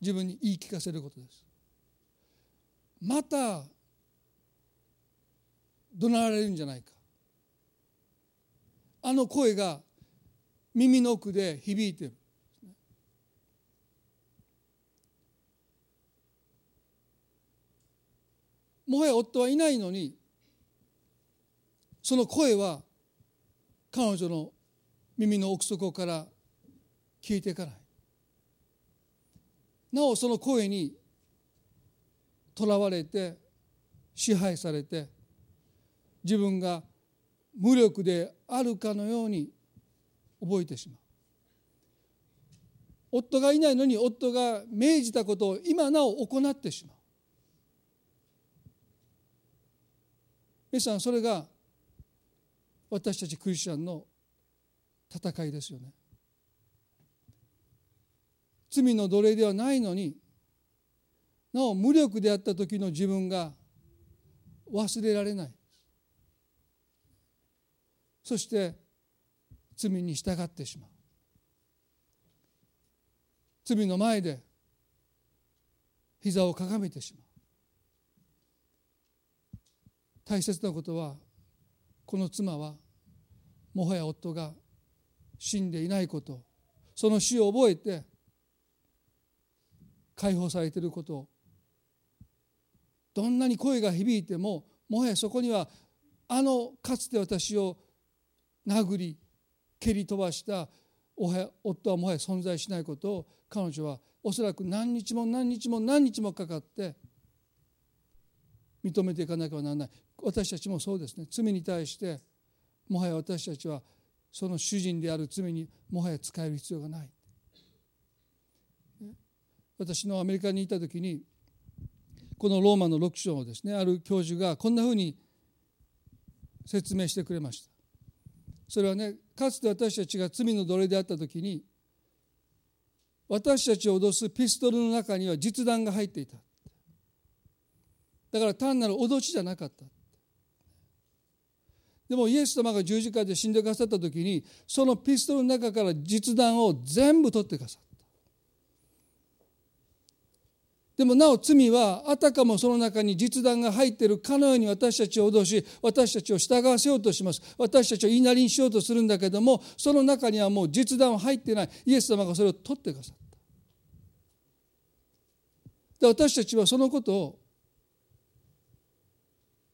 自分に言い聞かせることです。また怒鳴られるんじゃないか。あの声が耳の奥で響いてる。もはや夫はいないのにその声は彼女の耳の奥底から聞いていかないなおその声にとらわれて支配されて自分が無力であるかのように覚えてしまう。夫がいないのに夫が命じたことを今なお行ってしまう。皆さんそれが私たちクリスチャンの戦いですよね。罪の奴隷ではないのになお無力であった時の自分が忘れられない。そして罪に従ってしまう。罪の前で膝をかがめてしまう。大切なことはこの妻はもはや夫が死んでいないことその死を覚えて解放されていることどんなに声が響いてももはやそこにはあのかつて私を殴り蹴り飛ばした夫はもはや存在しないことを彼女はおそらく何日も何日も何日もかかって認めていかなければならない。私たちもそうですね。罪に対してもはや私たちはその主人である罪にもはや使える必要がない。私のアメリカにいた時にこのローマの6章をですねある教授がこんなふうに説明してくれました。それはねかつて私たちが罪の奴隷であった時に私たちを脅すピストルの中には実弾が入っていた。だから単なる脅しじゃなかった。でもイエス様が十字架で死んでくださった時にそのピストルの中から実弾を全部取ってくださった。でもなお罪はあたかもその中に実弾が入っているかのように私たちを脅し私たちを従わせようとします。私たちを言いなりにしようとするんだけどもその中にはもう実弾は入ってない。イエス様がそれを取ってくださった。で私たちはそのことを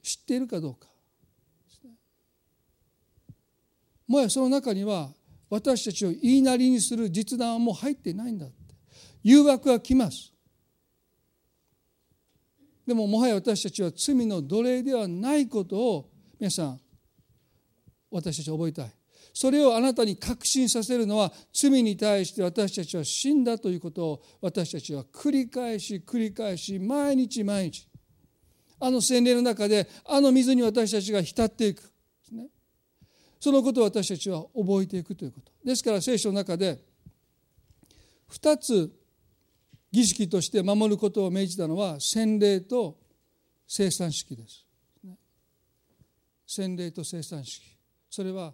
知っているかどうか。もやその中には私たちを言いなりにする実弾はもう入ってないんだって。誘惑は来ます。でももはや私たちは罪の奴隷ではないことを皆さん私たちは覚えたい。それをあなたに確信させるのは罪に対して私たちは死んだということを私たちは繰り返し繰り返し毎日毎日。あの洗礼の中であの水に私たちが浸っていく。ねそのことを私たちは覚えていくということ。ですから聖書の中で2つ儀式として守ることを命じたのは洗礼と生産式です。洗礼と生産式それは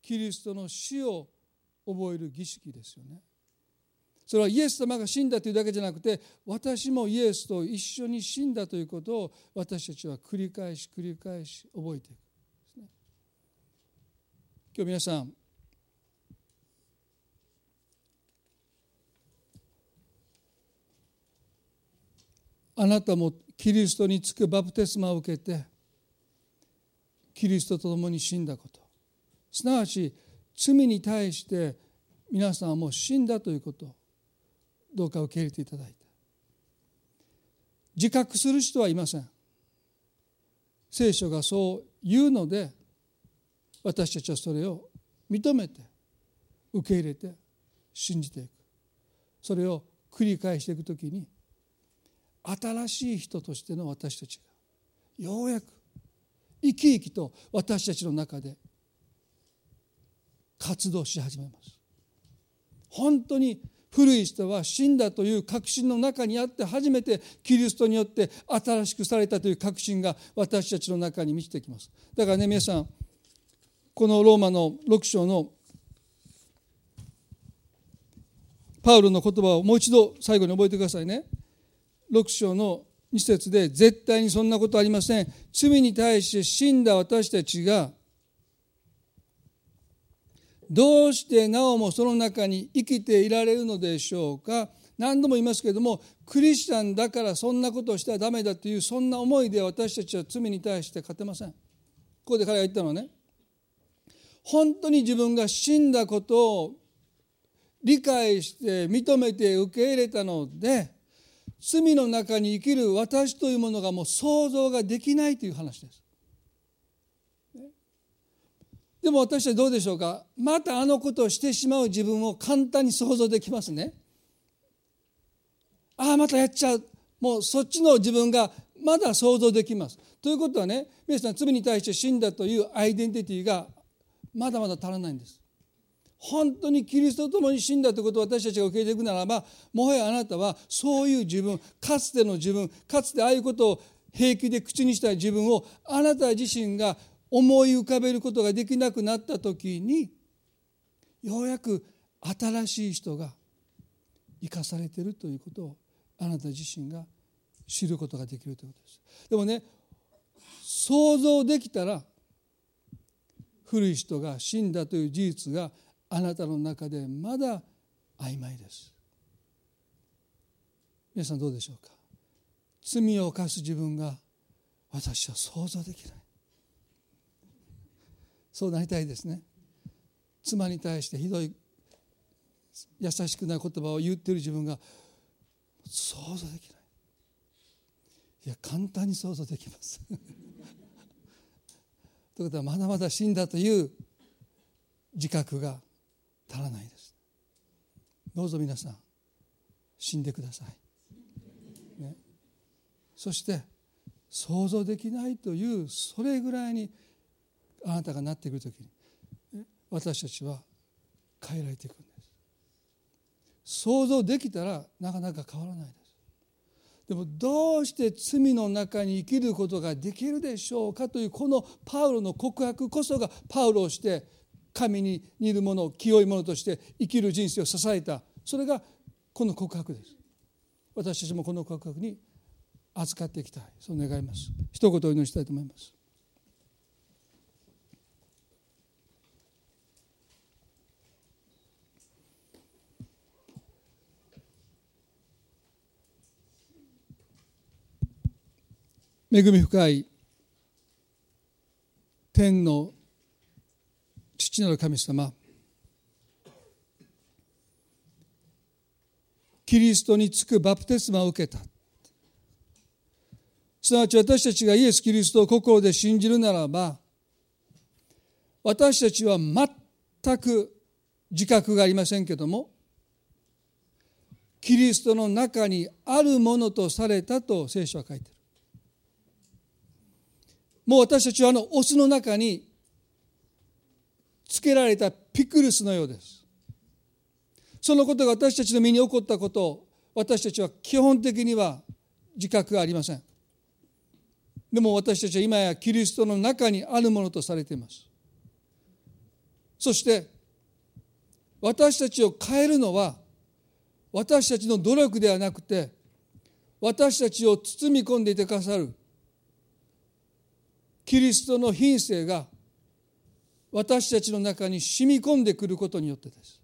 キリストの死を覚える儀式ですよね。それはイエス様が死んだというだけじゃなくて私もイエスと一緒に死んだということを私たちは繰り返し繰り返し覚えていく今日皆さんあなたもキリストにつくバプテスマを受けてキリストと共に死んだこと。すなわち罪に対して皆さんはもう死んだということどうか受け入れていただいて自覚する人はいません。聖書がそう言うので私たちはそれを認めて受け入れて信じていく。それを繰り返していくときに新しい人としての私たちがようやく生き生きと私たちの中で活動し始めます。本当に古い人は死んだという確信の中にあって初めてキリストによって新しくされたという確信が私たちの中に満ちてきます。だからね皆さんこのローマの6章のパウロの言葉をもう一度最後に覚えてくださいね。6章の2節で絶対にそんなことありません。罪に対して死んだ私たちがどうしてなおもその中に生きていられるのでしょうか。何度も言いますけれどもクリスチャンだからそんなことをしてはダメだというそんな思いで私たちは罪に対して勝てません。ここで彼が言ったのはね本当に自分が死んだことを理解して認めて受け入れたので罪の中に生きる私というものがもう想像ができないという話です。でも私はどうでしょうか？またあのことをしてしまう自分を簡単に想像できますね。ああまたやっちゃうもうそっちの自分がまだ想像できます。ということはね皆さん罪に対して死んだというアイデンティティがまだまだ足らないんです。本当にキリストと共に死んだということを私たちが受け入れていくならばもはやあなたはそういう自分かつての自分かつてああいうことを平気で口にした自分をあなた自身が思い浮かべることができなくなった時にようやく新しい人が生かされているということをあなた自身が知ることができるということです。でもね想像できたら古い人が死んだという事実があなたの中でまだ曖昧です。皆さんどうでしょうか？罪を犯す自分が私は想像できない。そうなりたいですね。妻に対してひどい優しくない言葉を言ってる自分が想像できない。いや簡単に想像できます。(laughs) ということはまだまだ死んだという自覚が足らないです。どうぞ皆さん死んでください、ね、そして想像できないというそれぐらいにあなたがなってくる時に私たちは変えられていくんです。想像できたらなかなか変わらないです。でもどうして罪の中に生きることができるでしょうかというこのパウロの告白こそがパウロをして神に似るもの清いものとして生きる人生を支えた。それがこの告白です。私たちもこの告白に預かっていきたい。そう願います。一言お祈りしたいと思います。恵み深い天の父なる神様キリストにつくバプテスマを受けた。すなわち私たちがイエス・キリストを心で信じるならば私たちは全く自覚がありませんけどもキリストの中にあるものとされたと聖書は書いてる。もう私たちはあのオスの中につけられたピクルスのようです。そのことが私たちの身に起こったことを私たちは基本的には自覚がありません。でも私たちは今やキリストの中にあるものとされています。そして私たちを変えるのは私たちの努力ではなくて私たちを包み込んでいてくださるキリストの品性が私たちの中に染み込んでくることによってです。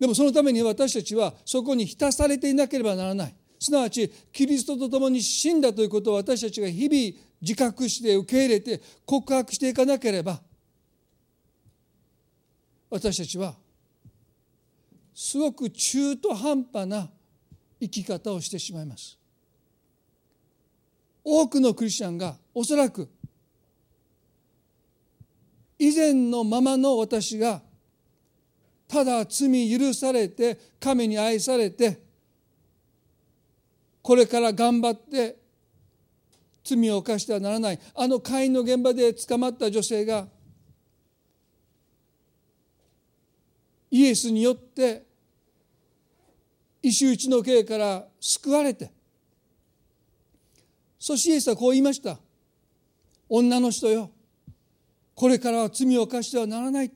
でもそのために私たちはそこに浸されていなければならない。すなわちキリストと共に死んだということを私たちが日々自覚して受け入れて告白していかなければ私たちはすごく中途半端な生き方をしてしまいます。多くのクリスチャンがおそらく以前のままの私がただ罪許されて神に愛されてこれから頑張って罪を犯してはならない。あの会員の現場で捕まった女性がイエスによって石打ちの刑から救われてそしてイエスはこう言いました。女の人よ。これからは罪を犯してはならない。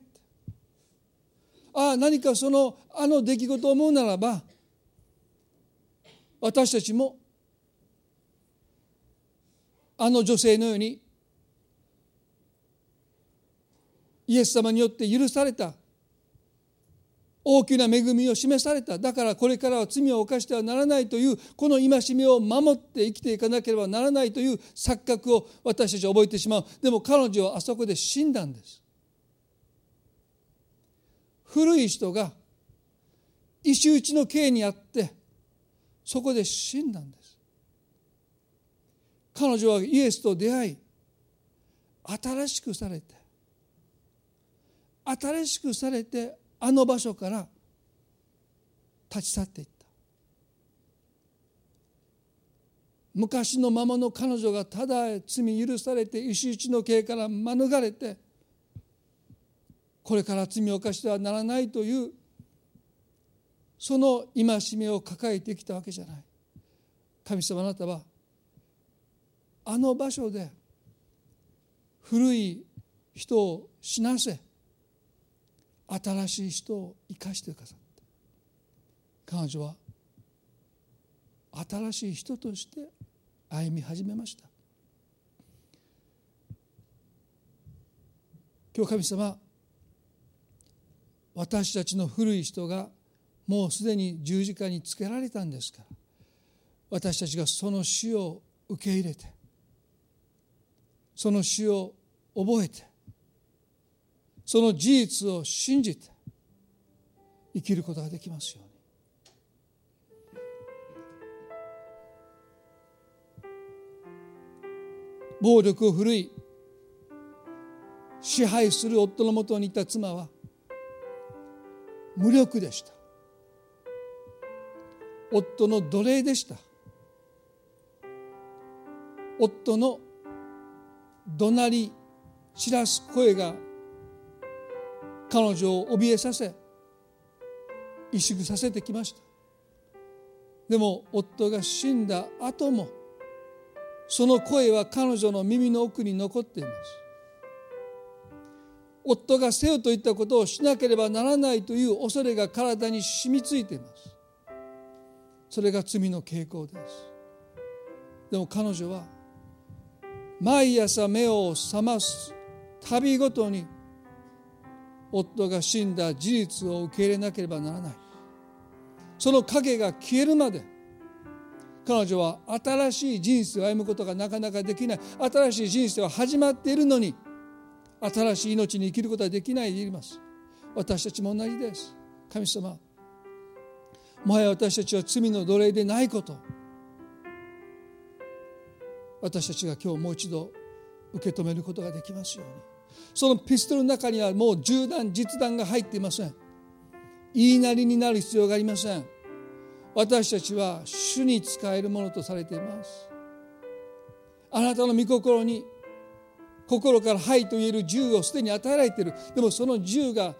ああ何かそのあの出来事を思うならば私たちもあの女性のようにイエス様によって許された大きな恵みを示された。だからこれからは罪を犯してはならないというこの戒めを守って生きていかなければならないという錯覚を私たちは覚えてしまう。でも彼女はあそこで死んだんです。古い人が石打ちの刑にあってそこで死んだんです。彼女はイエスと出会い新しくされて新しくされてあの場所から立ち去っていった。昔のままの彼女がただ罪許されて石打ちの刑から免れてこれから罪を犯してはならないというその戒めを抱えてきたわけじゃない。神様あなたはあの場所で古い人を死なせ新しい人を生かしてくださった。彼女は新しい人として歩み始めました。今日神様私たちの古い人がもうすでに十字架につけられたんですから私たちがその死を受け入れてその死を覚えてその事実を信じて生きることができますように。暴力を振るい支配する夫のもとにいた妻は無力でした。夫の奴隷でした。夫の怒鳴り散らす声が彼女を怯えさせ萎縮させてきました。でも夫が死んだ後もその声は彼女の耳の奥に残っています。夫がせよといったことをしなければならないという恐れが体に染みついています。それが罪の傾向です。でも彼女は毎朝目を覚ます度ごとに夫が死んだ事実を受け入れなければならない。その影が消えるまで彼女は新しい人生を歩むことがなかなかできない。新しい人生は始まっているのに新しい命に生きることはできないでいます。私たちも同じです。神様もはや私たちは罪の奴隷でないこと。私たちが今日もう一度受け止めることができますように。そのピストルの中にはもう銃弾実弾が入っていません。言いなりになる必要がありません。私たちは主に使えるものとされています。あなたの御心に心から「はい」と言える銃をすでに与えられている。でもその銃が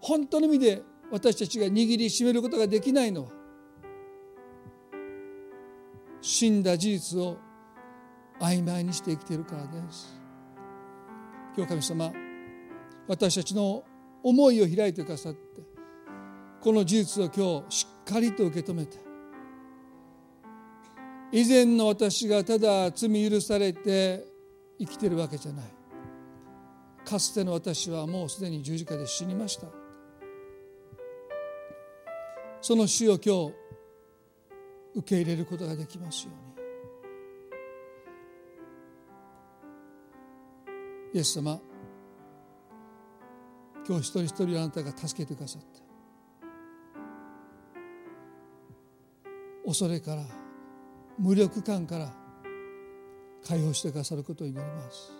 本当の意味で私たちが握りしめることができないのは死んだ事実を曖昧にして生きているからです。今日神様私たちの思いを開いてくださってこの事実を今日しっかりと受け止めて以前の私がただ罪許されて生きてるわけじゃない。かつての私はもうすでに十字架で死にました。その死を今日受け入れることができますように。イエス様今日一人一人あなたが助けてくださって恐れから無力感から解放してくださることを祈ります。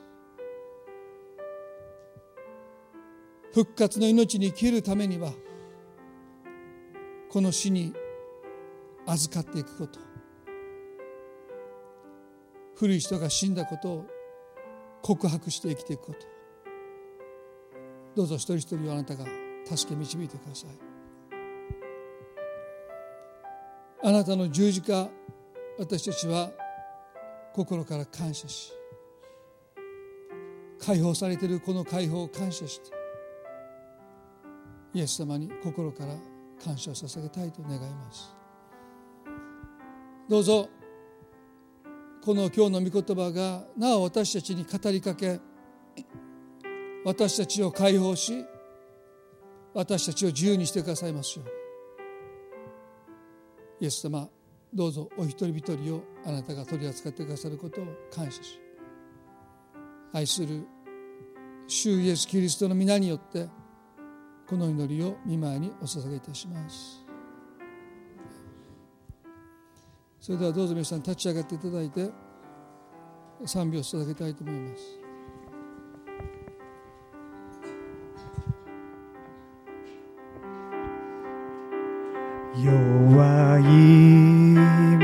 復活の命に生きるためにはこの死に預かっていくこと古い人が死んだことを告白して生きていくこと。どうぞ一人一人をあなたが助け導いてください。あなたの十字架私たちは心から感謝し解放されているこの解放を感謝してイエス様に心から感謝を捧げたいと願います。どうぞこの今日の御言葉がなお私たちに語りかけ私たちを解放し私たちを自由にしてくださいますように。イエス様どうぞお一人一人をあなたが取り扱ってくださることを感謝し愛する主イエス・キリストの皆によってこの祈りを見舞いにお捧げいたします。それではどうぞ皆さん立ち上がっていただいて賛美を捧げたいと思います。弱い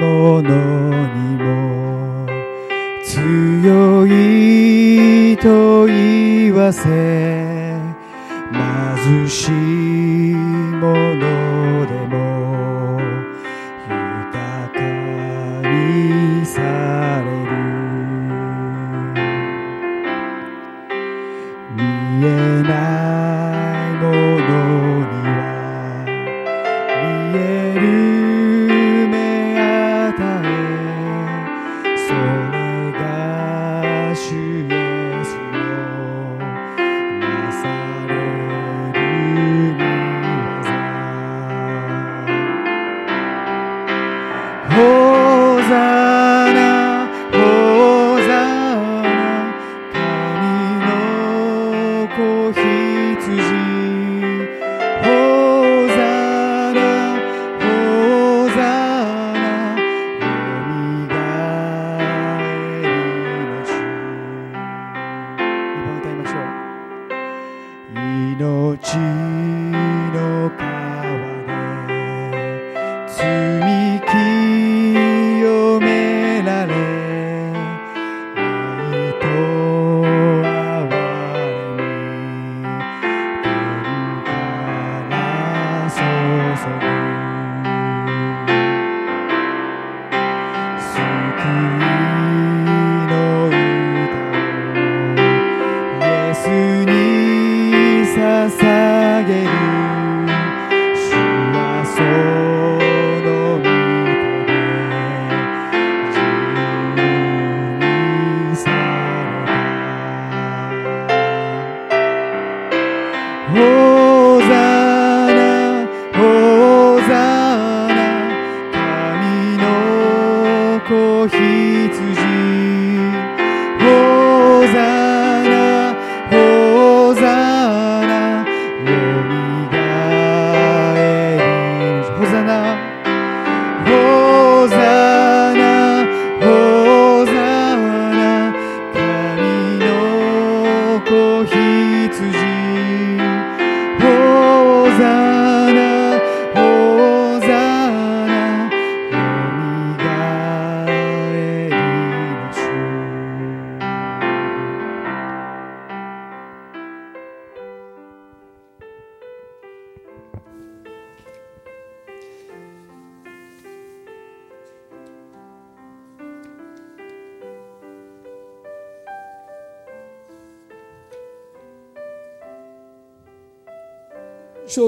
ものにも強いと言わせ貧しいもの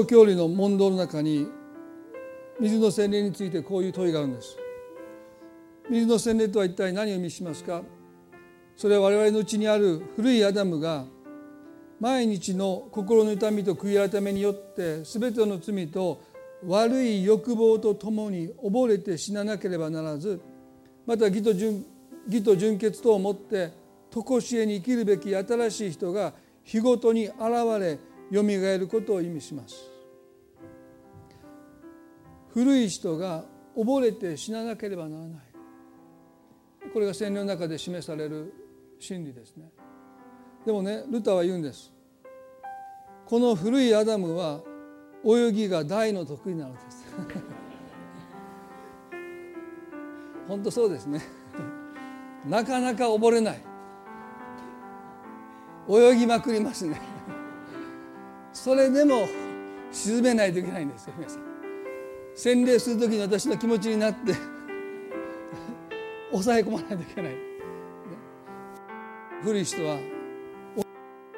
小教理の問答の中に水の洗礼についてこういう問いがあるんです。水の洗礼とは一体何を意味しますか？それは我々のうちにある古いアダムが毎日の心の痛みと悔い改めによって全ての罪と悪い欲望とともに溺れて死ななければならずまた義と純義と純潔とをもって常しえに生きるべき新しい人が日ごとに現れよみがえることを意味します。古い人が溺れて死ななければならない。これが洗礼の中で示される真理ですね。でもねルターは言うんです。この古いアダムは泳ぎが大の得意なのです。(laughs) 本当そうですね。なかなか溺れない。泳ぎまくりますね。それでも沈めないといけないんですよ皆さん。洗礼する時に私の気持ちになって抑え込まないといけない、ね古い人は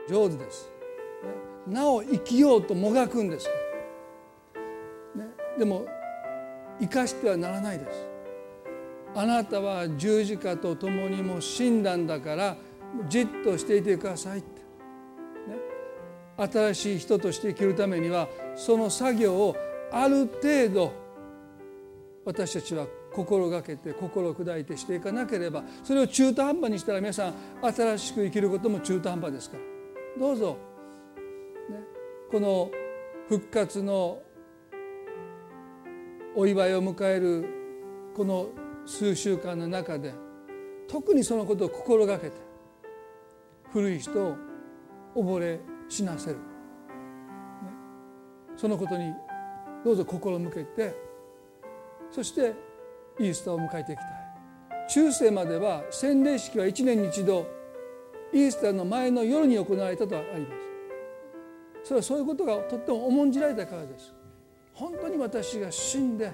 上手です、ねなお生きようともがくんです、ね、でも生かしてはならないです。あなたは十字架とともにもう死んだんだからじっとしていてくださいって、ね、新しい人として生きるためにはその作業をある程度私たちは心がけて心を砕いてしていかなければそれを中途半端にしたら皆さん新しく生きることも中途半端ですから。どうぞ、ね、この復活のお祝いを迎えるこの数週間の中で特にそのことを心がけて古い人を溺れ死なせる、ね、そのことにどうぞ心を向けてそしてイースターを迎えていきたい。中世までは洗礼式は1年に一度イースターの前の夜に行われたとあります。それはそういうことがとっても重んじられたからです。本当に私が死んで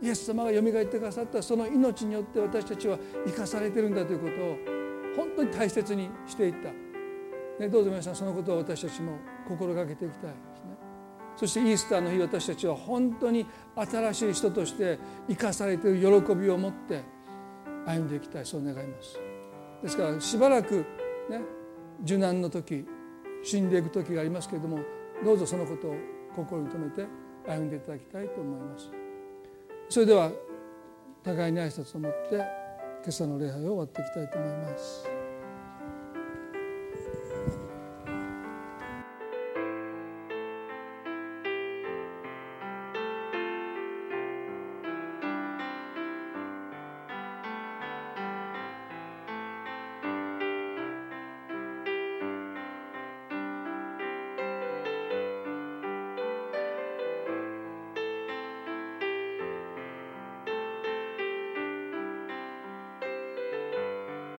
イエス様がよみがえってくださったその命によって私たちは生かされてるんだということを本当に大切にしていった、ね、どうぞ皆さんそのことを私たちも心がけていきたい。そしてイースターの日私たちは本当に新しい人として生かされている喜びを持って歩んでいきたいそう願います。ですからしばらくね受難の時死んでいく時がありますけれどもどうぞそのことを心に留めて歩んでいただきたいと思います。それでは互いに挨拶を持って今朝の礼拝を終わっていきたいと思います。